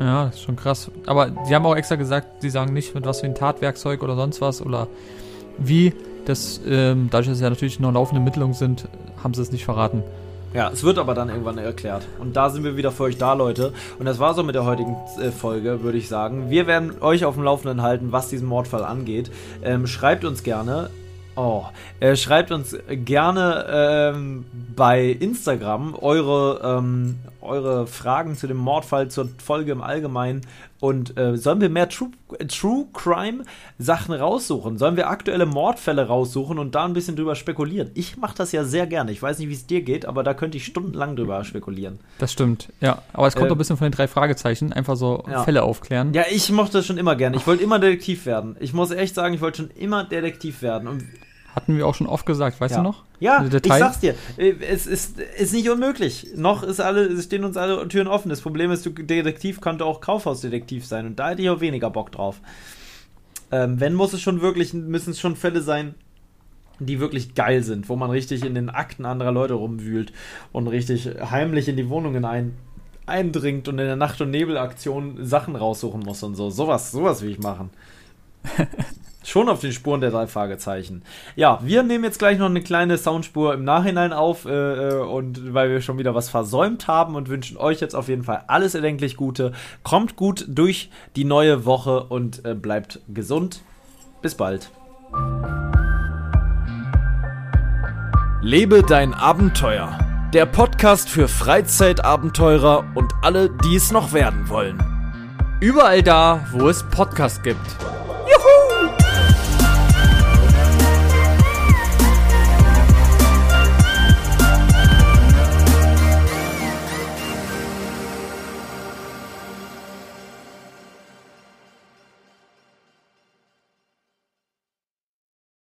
Ja, das ist schon krass. Aber die haben auch extra gesagt, sie sagen nicht, mit was für ein Tatwerkzeug oder sonst was oder wie. Das, ähm, dadurch, dass es ja natürlich noch laufende Ermittlungen sind, haben sie es nicht verraten. Ja, es wird aber dann irgendwann erklärt. Und da sind wir wieder für euch da, Leute. Und das war so mit der heutigen äh, Folge, würde ich sagen. Wir werden euch auf dem Laufenden halten, was diesen Mordfall angeht. Ähm, schreibt uns gerne. Oh, äh, schreibt uns gerne ähm, bei Instagram eure, ähm, eure Fragen zu dem Mordfall, zur Folge im Allgemeinen. Und äh, sollen wir mehr True, True Crime Sachen raussuchen? Sollen wir aktuelle Mordfälle raussuchen und da ein bisschen drüber spekulieren? Ich mache das ja sehr gerne. Ich weiß nicht, wie es dir geht, aber da könnte ich stundenlang drüber spekulieren. Das stimmt, ja. Aber es kommt Äh, doch ein bisschen von den drei Fragezeichen. Einfach so Ja. Fälle aufklären. Ja, ich mochte das schon immer gerne. Ich wollte immer Detektiv werden. Ich muss echt sagen, ich wollte schon immer Detektiv werden. Und Hatten wir auch schon oft gesagt, weißt ja. du noch? Ja, ich sag's dir. Es ist, ist nicht unmöglich. Noch ist alle, es stehen uns alle Türen offen. Das Problem ist, du Detektiv könnte auch Kaufhausdetektiv sein. Und da hätte ich auch weniger Bock drauf. Ähm, wenn muss es schon wirklich, müssen es schon Fälle sein, die wirklich geil sind, wo man richtig in den Akten anderer Leute rumwühlt und richtig heimlich in die Wohnungen ein, eindringt und in der Nacht- und Nebelaktion Sachen raussuchen muss und so. Sowas, sowas will ich machen. Schon auf den Spuren der drei Fragezeichen. Ja, wir nehmen jetzt gleich noch eine kleine Soundspur im Nachhinein auf, äh, äh, und weil wir schon wieder was versäumt haben und wünschen euch jetzt auf jeden Fall alles erdenklich Gute. Kommt gut durch die neue Woche und äh, bleibt gesund. Bis bald. Lebe dein Abenteuer. Der Podcast für Freizeitabenteurer und alle, die es noch werden wollen. Überall da, wo es Podcasts gibt. 哟吼！